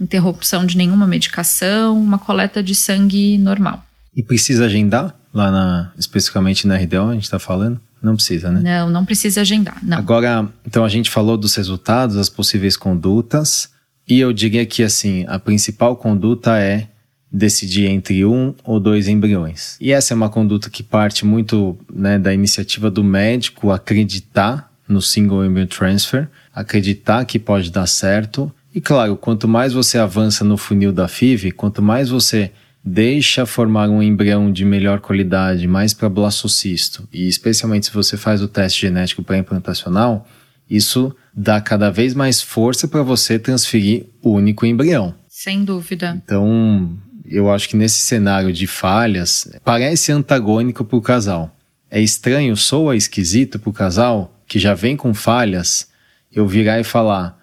interrupção de nenhuma medicação, uma coleta de sangue normal. E precisa agendar lá na, especificamente na RDO, a gente está falando? Não precisa, né? Não, não precisa agendar. Não. Agora, então a gente falou dos resultados, as possíveis condutas, e eu diria que assim, a principal conduta é decidir entre um ou dois embriões. E essa é uma conduta que parte muito né, da iniciativa do médico acreditar no single embryo transfer, acreditar que pode dar certo e claro, quanto mais você avança no funil da FIV, quanto mais você deixa formar um embrião de melhor qualidade, mais para blastocisto, e especialmente se você faz o teste genético pré-implantacional, isso dá cada vez mais força para você transferir o único embrião. Sem dúvida. Então, eu acho que nesse cenário de falhas, parece antagônico para o casal. É estranho, soa esquisito para o casal, que já vem com falhas, eu virar e falar: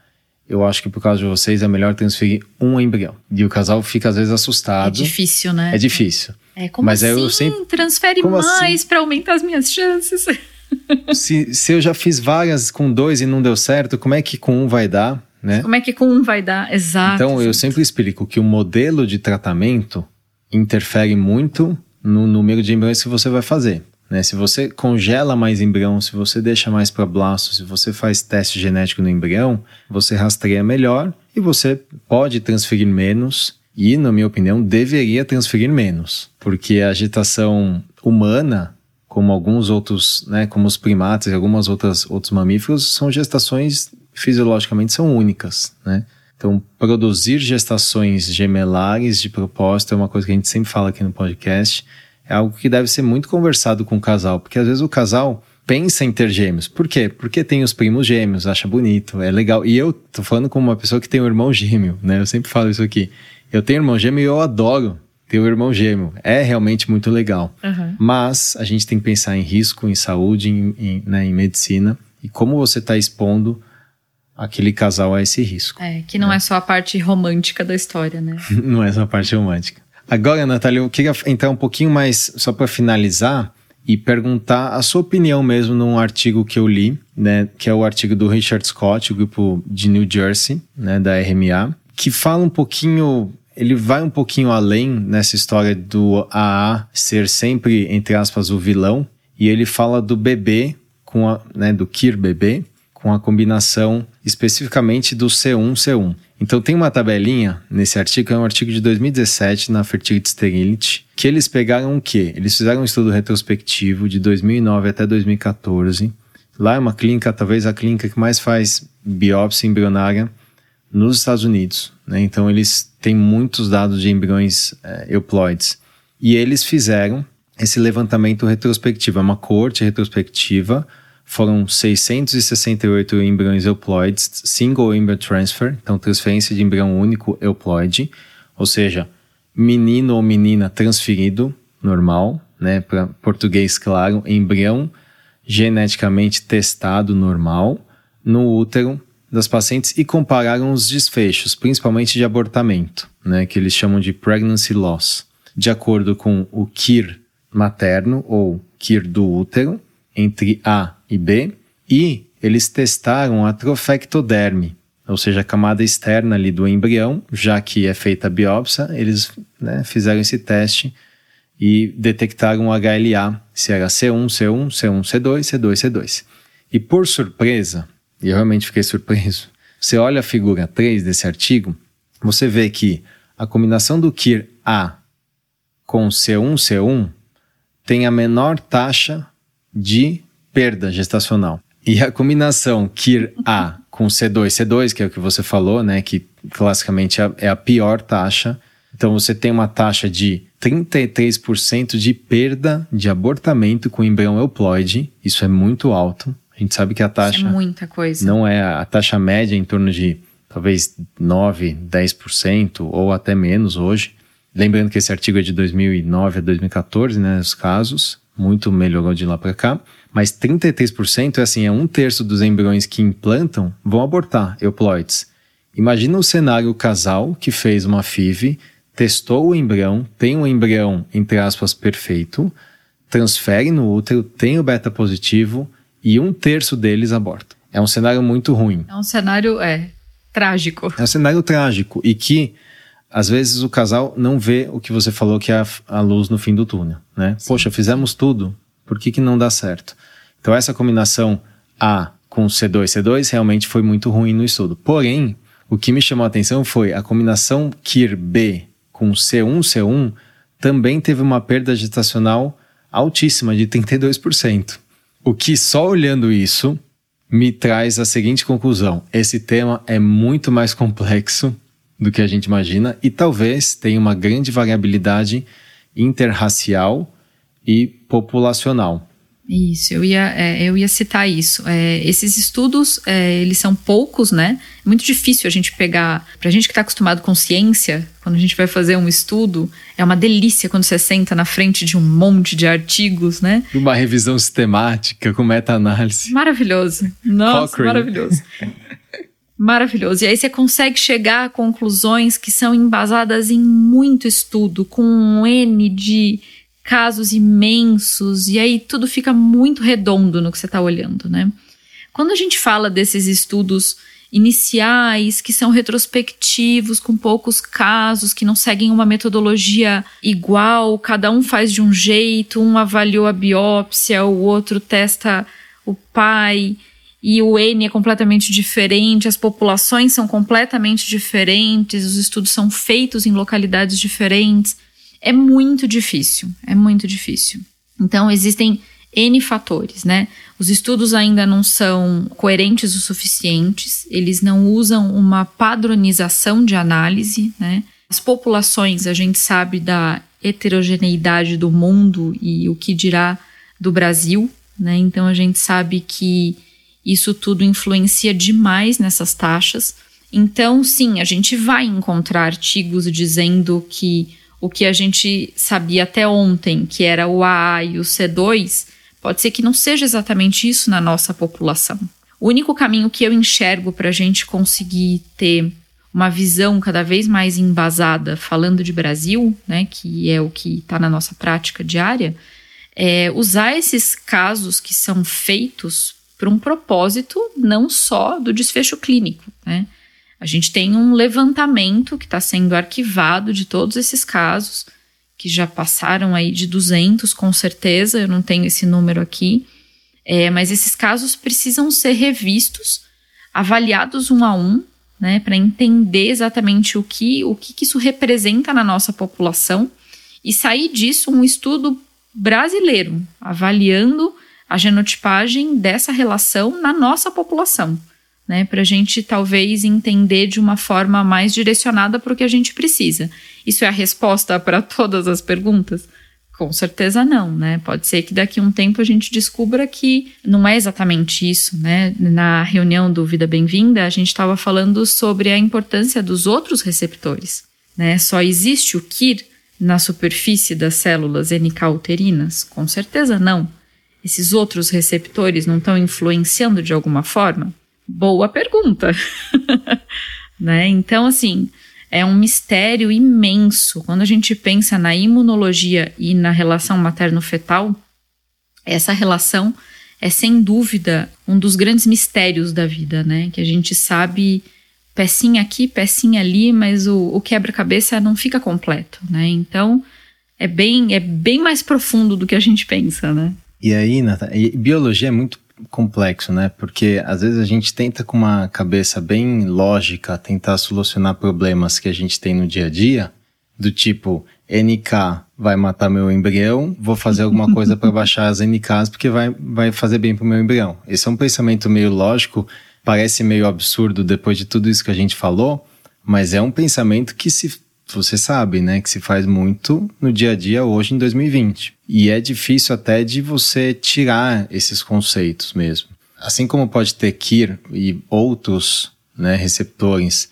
eu acho que por causa de vocês é melhor transferir um embrião. E o casal fica às vezes assustado. É difícil, né? É difícil. É como Mas assim? Eu sempre... Transfere como mais assim? para aumentar as minhas chances. se, se eu já fiz várias com dois e não deu certo, como é que com um vai dar? Né? Como é que com um vai dar? Exato. Então exato. eu sempre explico que o modelo de tratamento interfere muito no número de embriões que você vai fazer. Né? Se você congela mais embrião, se você deixa mais para blasto, se você faz teste genético no embrião, você rastreia melhor e você pode transferir menos e, na minha opinião, deveria transferir menos, porque a gestação humana, como alguns outros, né, como os primatas e algumas outras outros mamíferos, são gestações fisiologicamente são únicas, né? Então, produzir gestações gemelares de propósito é uma coisa que a gente sempre fala aqui no podcast é algo que deve ser muito conversado com o casal, porque às vezes o casal pensa em ter gêmeos. Por quê? Porque tem os primos gêmeos, acha bonito, é legal. E eu tô falando como uma pessoa que tem um irmão gêmeo, né? Eu sempre falo isso aqui. Eu tenho um irmão gêmeo e eu adoro ter um irmão gêmeo. É realmente muito legal. Uhum. Mas a gente tem que pensar em risco, em saúde, em, em, né, em medicina e como você está expondo aquele casal a esse risco. É, que não né? é só a parte romântica da história, né? não é só a parte romântica. Agora, Natália, eu queria entrar um pouquinho mais, só para finalizar, e perguntar a sua opinião mesmo num artigo que eu li, né, que é o artigo do Richard Scott, o grupo de New Jersey, né, da RMA, que fala um pouquinho, ele vai um pouquinho além nessa história do AA ser sempre, entre aspas, o vilão, e ele fala do bebê, com a, né, do KIR bebê, com a combinação especificamente do C1-C1. Então tem uma tabelinha nesse artigo, é um artigo de 2017 na Fertility Sterility, que eles pegaram o quê? Eles fizeram um estudo retrospectivo de 2009 até 2014. Lá é uma clínica, talvez a clínica que mais faz biópsia embrionária nos Estados Unidos. Né? Então eles têm muitos dados de embriões é, euploides. E eles fizeram esse levantamento retrospectivo, é uma corte retrospectiva foram 668 embriões euploides, single embryo transfer, então transferência de embrião único euploide, ou seja, menino ou menina transferido, normal, né, para português claro, embrião geneticamente testado normal no útero das pacientes e compararam os desfechos, principalmente de abortamento, né, que eles chamam de pregnancy loss, de acordo com o KIR materno ou KIR do útero, entre A e B, e eles testaram a trofectoderme, ou seja, a camada externa ali do embrião, já que é feita a biópsia, eles né, fizeram esse teste e detectaram HLA, se era C1, C1, C1, C2, C2, C2. E por surpresa, e eu realmente fiquei surpreso, você olha a figura 3 desse artigo, você vê que a combinação do KIR A com C1, C1 tem a menor taxa de perda gestacional. E a combinação KIR-A com C2, C2, que é o que você falou, né, que classicamente é, é a pior taxa. Então você tem uma taxa de 33% de perda de abortamento com embrião euploide. Isso é muito alto. A gente sabe que a taxa. Isso é muita coisa. Não é a taxa média em torno de talvez 9, 10% ou até menos hoje. Lembrando que esse artigo é de 2009 a 2014, né, os casos. Muito melhorou de lá para cá. Mas 33% é assim, é um terço dos embriões que implantam vão abortar euploides. Imagina o cenário o casal que fez uma FIV, testou o embrião, tem um embrião, entre aspas, perfeito, transfere no útero, tem o beta positivo e um terço deles aborta. É um cenário muito ruim. É um cenário, é, trágico. É um cenário trágico e que às vezes o casal não vê o que você falou que é a, a luz no fim do túnel, né? Sim. Poxa, fizemos tudo, por que, que não dá certo? Então, essa combinação A com C2, C2 realmente foi muito ruim no estudo. Porém, o que me chamou a atenção foi a combinação KIR-B com C1, C1 também teve uma perda gestacional altíssima, de 32%. O que só olhando isso me traz a seguinte conclusão: esse tema é muito mais complexo do que a gente imagina e talvez tenha uma grande variabilidade interracial e populacional. Isso, eu ia, é, eu ia citar isso. É, esses estudos, é, eles são poucos, né? É muito difícil a gente pegar. Pra gente que está acostumado com ciência, quando a gente vai fazer um estudo, é uma delícia quando você senta na frente de um monte de artigos, né? Uma revisão sistemática com meta-análise. Maravilhoso. Nossa, Cochrane. maravilhoso. Maravilhoso. E aí você consegue chegar a conclusões que são embasadas em muito estudo, com um N de casos imensos, e aí tudo fica muito redondo no que você está olhando, né? Quando a gente fala desses estudos iniciais, que são retrospectivos, com poucos casos, que não seguem uma metodologia igual, cada um faz de um jeito, um avaliou a biópsia, o outro testa o pai, e o N é completamente diferente, as populações são completamente diferentes, os estudos são feitos em localidades diferentes é muito difícil, é muito difícil. Então existem N fatores, né? Os estudos ainda não são coerentes o suficientes, eles não usam uma padronização de análise, né? As populações, a gente sabe da heterogeneidade do mundo e o que dirá do Brasil, né? Então a gente sabe que isso tudo influencia demais nessas taxas. Então, sim, a gente vai encontrar artigos dizendo que o que a gente sabia até ontem, que era o AA e o C2, pode ser que não seja exatamente isso na nossa população. O único caminho que eu enxergo para a gente conseguir ter uma visão cada vez mais embasada, falando de Brasil, né, que é o que está na nossa prática diária, é usar esses casos que são feitos para um propósito não só do desfecho clínico, né? A gente tem um levantamento que está sendo arquivado de todos esses casos, que já passaram aí de 200, com certeza, eu não tenho esse número aqui, é, mas esses casos precisam ser revistos, avaliados um a um, né, para entender exatamente o que, o que, que isso representa na nossa população e sair disso um estudo brasileiro, avaliando a genotipagem dessa relação na nossa população né? Para a gente talvez entender de uma forma mais direcionada para o que a gente precisa. Isso é a resposta para todas as perguntas? Com certeza não, né? Pode ser que daqui a um tempo a gente descubra que não é exatamente isso, né? Na reunião do Vida Bem-vinda, a gente estava falando sobre a importância dos outros receptores, né? Só existe o KIR na superfície das células NK uterinas? Com certeza não. Esses outros receptores não estão influenciando de alguma forma? Boa pergunta. né? Então, assim, é um mistério imenso. Quando a gente pensa na imunologia e na relação materno-fetal, essa relação é sem dúvida um dos grandes mistérios da vida, né? Que a gente sabe pecinha aqui, pecinha ali, mas o, o quebra-cabeça não fica completo, né? Então é bem, é bem mais profundo do que a gente pensa, né? E aí, Natália, biologia é muito complexo, né? Porque às vezes a gente tenta com uma cabeça bem lógica tentar solucionar problemas que a gente tem no dia a dia, do tipo NK vai matar meu embrião, vou fazer alguma coisa para baixar as NKs porque vai, vai fazer bem pro meu embrião. Esse é um pensamento meio lógico, parece meio absurdo depois de tudo isso que a gente falou, mas é um pensamento que se você sabe, né, que se faz muito no dia a dia hoje em 2020. E é difícil até de você tirar esses conceitos mesmo. Assim como pode ter KIR e outros né, receptores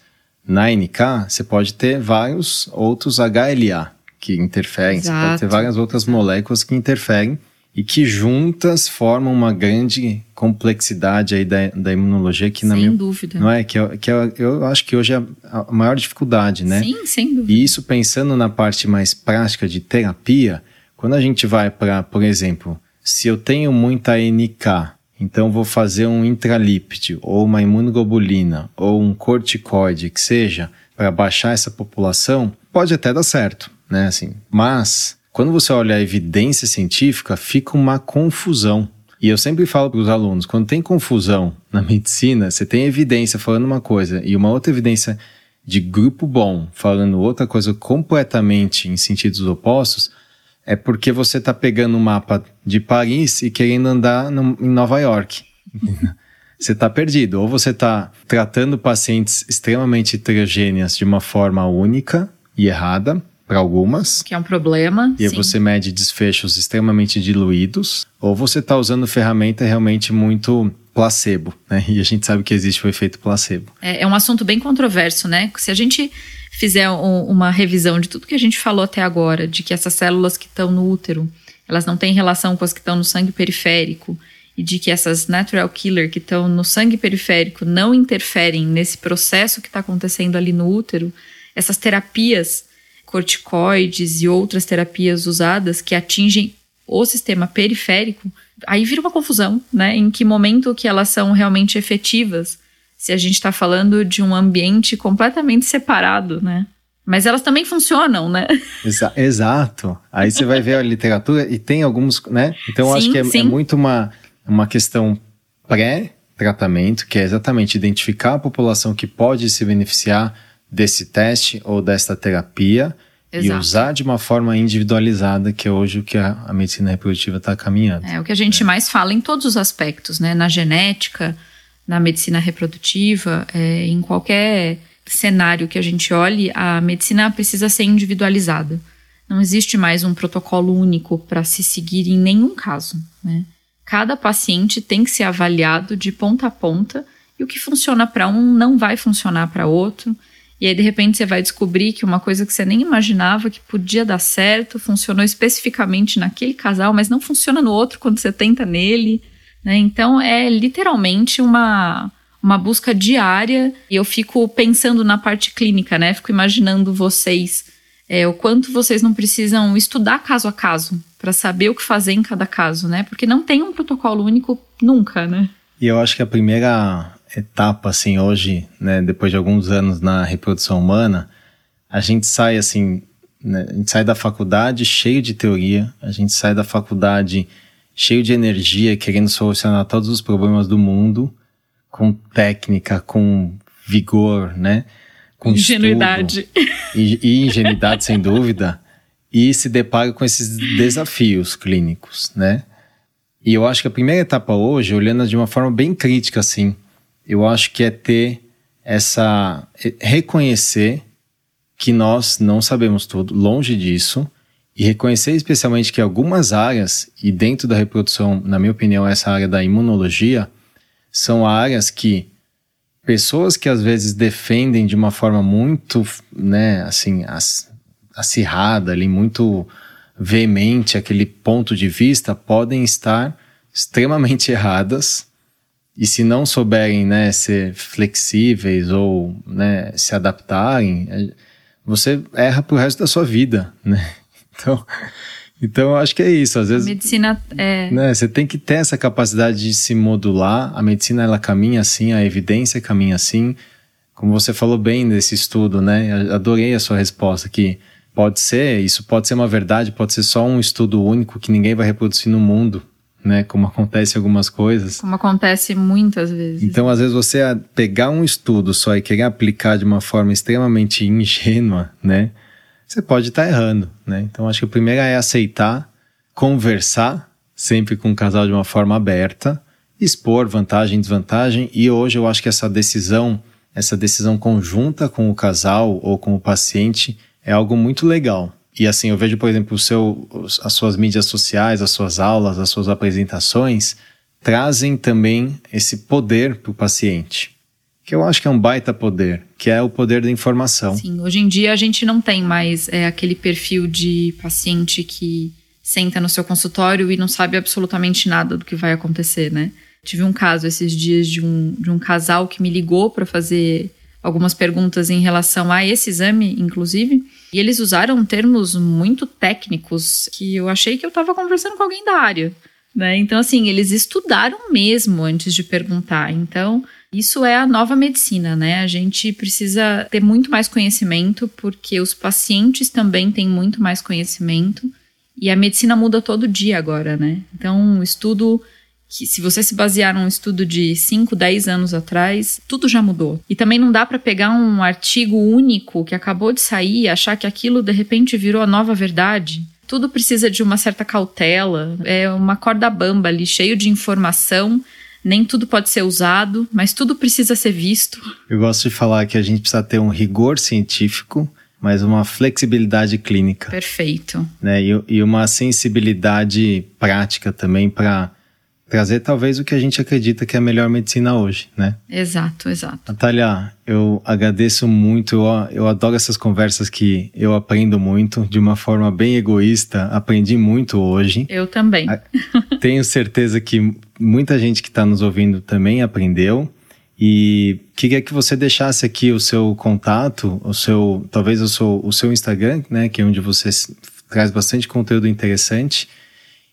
na NK, você pode ter vários outros HLA que interferem, Exato. você pode ter várias outras moléculas que interferem e que juntas formam uma grande complexidade aí da, da imunologia que na sem minha dúvida. não é? Que, é, que é, eu acho que hoje é a maior dificuldade né? Sim sem dúvida. E isso pensando na parte mais prática de terapia quando a gente vai para por exemplo se eu tenho muita NK então vou fazer um intralípide ou uma imunoglobulina ou um corticoide que seja para baixar essa população pode até dar certo né? Assim mas quando você olha a evidência científica, fica uma confusão. E eu sempre falo para os alunos, quando tem confusão na medicina, você tem evidência falando uma coisa e uma outra evidência de grupo bom falando outra coisa completamente em sentidos opostos, é porque você está pegando um mapa de Paris e querendo andar no, em Nova York. você está perdido. Ou você está tratando pacientes extremamente heterogêneas de uma forma única e errada, para algumas. Que é um problema. E sim. você mede desfechos extremamente diluídos. Ou você está usando ferramenta realmente muito placebo, né? E a gente sabe que existe o efeito placebo. É, é um assunto bem controverso, né? Se a gente fizer um, uma revisão de tudo que a gente falou até agora, de que essas células que estão no útero, elas não têm relação com as que estão no sangue periférico, e de que essas natural killer que estão no sangue periférico não interferem nesse processo que está acontecendo ali no útero, essas terapias corticoides e outras terapias usadas que atingem o sistema periférico, aí vira uma confusão, né? Em que momento que elas são realmente efetivas? Se a gente está falando de um ambiente completamente separado, né? Mas elas também funcionam, né? Exa exato. Aí você vai ver a literatura e tem alguns, né? Então eu acho que é, é, muito uma, uma questão pré-tratamento, que é exatamente identificar a população que pode se beneficiar desse teste ou desta terapia Exato. e usar de uma forma individualizada, que é hoje o que a, a medicina reprodutiva está caminhando. É o que a gente é. mais fala em todos os aspectos, né? Na genética, na medicina reprodutiva, é, em qualquer cenário que a gente olhe, a medicina precisa ser individualizada. Não existe mais um protocolo único para se seguir em nenhum caso. Né? Cada paciente tem que ser avaliado de ponta a ponta e o que funciona para um não vai funcionar para outro. E aí, de repente, você vai descobrir que uma coisa que você nem imaginava que podia dar certo funcionou especificamente naquele casal, mas não funciona no outro quando você tenta nele. Né? Então, é literalmente uma, uma busca diária. E eu fico pensando na parte clínica, né? Fico imaginando vocês, é, o quanto vocês não precisam estudar caso a caso para saber o que fazer em cada caso, né? Porque não tem um protocolo único nunca, né? E eu acho que a primeira etapa, assim, hoje, né, depois de alguns anos na reprodução humana, a gente sai, assim, né, a gente sai da faculdade cheio de teoria, a gente sai da faculdade cheio de energia, querendo solucionar todos os problemas do mundo, com técnica, com vigor, né? Com ingenuidade. E, e ingenuidade, sem dúvida. E se depara com esses desafios clínicos, né? E eu acho que a primeira etapa hoje, olhando de uma forma bem crítica, assim, eu acho que é ter essa. É, reconhecer que nós não sabemos tudo, longe disso, e reconhecer especialmente que algumas áreas, e dentro da reprodução, na minha opinião, essa área da imunologia, são áreas que pessoas que às vezes defendem de uma forma muito, né, assim, acirrada ali, muito veemente aquele ponto de vista, podem estar extremamente erradas e se não souberem né, ser flexíveis ou né, se adaptarem, é, você erra pro resto da sua vida, né? Então, então eu acho que é isso. Às vezes, a medicina é... Né, você tem que ter essa capacidade de se modular. A medicina ela caminha assim, a evidência caminha assim. Como você falou bem nesse estudo, né? Adorei a sua resposta que pode ser, isso pode ser uma verdade, pode ser só um estudo único que ninguém vai reproduzir no mundo né? Como acontece algumas coisas. Como acontece muitas vezes. Então, às vezes, você pegar um estudo só e querer aplicar de uma forma extremamente ingênua, né? Você pode estar tá errando, né? Então, acho que a primeira é aceitar, conversar sempre com o casal de uma forma aberta, expor vantagem e desvantagem. E hoje eu acho que essa decisão, essa decisão conjunta com o casal ou com o paciente é algo muito legal. E assim, eu vejo, por exemplo, o seu, as suas mídias sociais, as suas aulas, as suas apresentações trazem também esse poder para o paciente, que eu acho que é um baita poder, que é o poder da informação. Sim, hoje em dia a gente não tem mais é, aquele perfil de paciente que senta no seu consultório e não sabe absolutamente nada do que vai acontecer, né? Tive um caso esses dias de um, de um casal que me ligou para fazer algumas perguntas em relação a esse exame, inclusive. E eles usaram termos muito técnicos que eu achei que eu estava conversando com alguém da área. Né? Então, assim, eles estudaram mesmo antes de perguntar. Então, isso é a nova medicina, né? A gente precisa ter muito mais conhecimento, porque os pacientes também têm muito mais conhecimento. E a medicina muda todo dia agora, né? Então, estudo que se você se basear num estudo de 5, 10 anos atrás, tudo já mudou. E também não dá para pegar um artigo único que acabou de sair e achar que aquilo de repente virou a nova verdade. Tudo precisa de uma certa cautela, é uma corda bamba ali, cheio de informação, Nem tudo pode ser usado, mas tudo precisa ser visto. Eu gosto de falar que a gente precisa ter um rigor científico, mas uma flexibilidade clínica. Perfeito. Né? E, e uma sensibilidade prática também para trazer talvez o que a gente acredita que é a melhor medicina hoje, né? Exato, exato. Natália, eu agradeço muito, eu, eu adoro essas conversas que eu aprendo muito, de uma forma bem egoísta, aprendi muito hoje. Eu também. Tenho certeza que muita gente que está nos ouvindo também aprendeu. E queria que você deixasse aqui o seu contato, o seu, talvez o seu, o seu Instagram, né, que é onde você traz bastante conteúdo interessante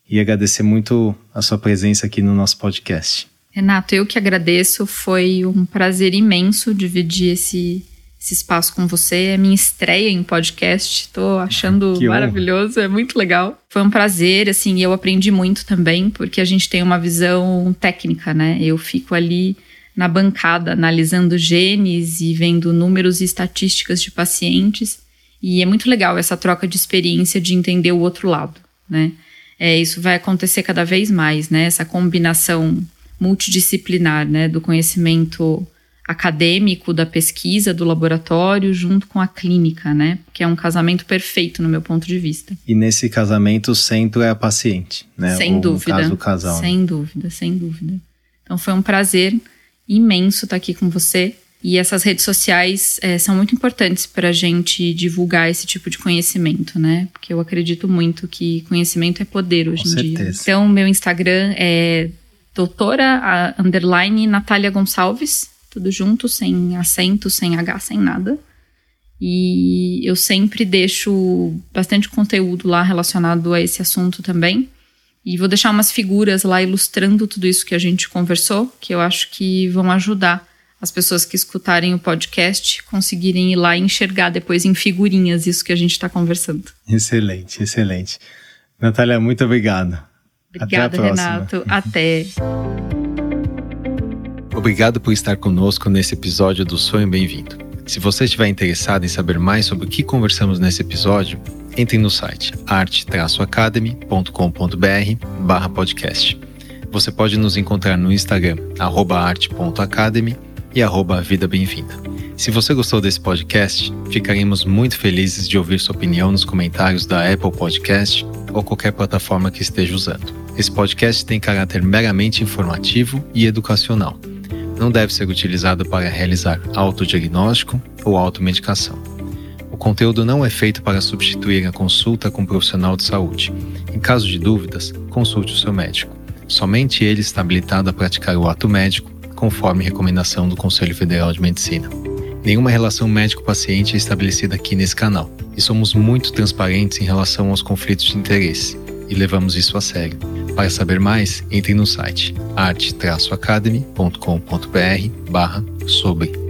e agradecer muito a sua presença aqui no nosso podcast. Renato, eu que agradeço. Foi um prazer imenso dividir esse, esse espaço com você. É minha estreia em podcast. Estou achando que maravilhoso, é muito legal. Foi um prazer, assim, e eu aprendi muito também, porque a gente tem uma visão técnica, né? Eu fico ali na bancada analisando genes e vendo números e estatísticas de pacientes. E é muito legal essa troca de experiência de entender o outro lado, né? É, isso vai acontecer cada vez mais, né? Essa combinação multidisciplinar, né? Do conhecimento acadêmico, da pesquisa, do laboratório, junto com a clínica, né? Que é um casamento perfeito no meu ponto de vista. E nesse casamento o centro é a paciente, né? Sem Ou, dúvida. caso, o casal. Sem né? dúvida, sem dúvida. Então foi um prazer imenso estar aqui com você. E essas redes sociais é, são muito importantes para a gente divulgar esse tipo de conhecimento, né? Porque eu acredito muito que conhecimento é poder hoje Com em certeza. dia. Então, meu Instagram é doutora underline Natália Gonçalves, tudo junto, sem acento, sem H, sem nada. E eu sempre deixo bastante conteúdo lá relacionado a esse assunto também. E vou deixar umas figuras lá ilustrando tudo isso que a gente conversou, que eu acho que vão ajudar as pessoas que escutarem o podcast conseguirem ir lá e enxergar depois em figurinhas isso que a gente está conversando. Excelente, excelente. Natália, muito obrigado. Obrigada, Renato. Até. Obrigado por estar conosco nesse episódio do Sonho Bem-vindo. Se você estiver interessado em saber mais sobre o que conversamos nesse episódio, entre no site arte-academy.com.br podcast. Você pode nos encontrar no Instagram, arte.academy e arroba Vida Bem-vinda. Se você gostou desse podcast, ficaremos muito felizes de ouvir sua opinião nos comentários da Apple Podcast ou qualquer plataforma que esteja usando. Esse podcast tem caráter meramente informativo e educacional. Não deve ser utilizado para realizar autodiagnóstico ou automedicação. O conteúdo não é feito para substituir a consulta com um profissional de saúde. Em caso de dúvidas, consulte o seu médico. Somente ele está habilitado a praticar o ato médico conforme recomendação do Conselho Federal de Medicina. Nenhuma relação médico-paciente é estabelecida aqui nesse canal e somos muito transparentes em relação aos conflitos de interesse e levamos isso a sério. Para saber mais, entre no site arte-academy.com.br sobre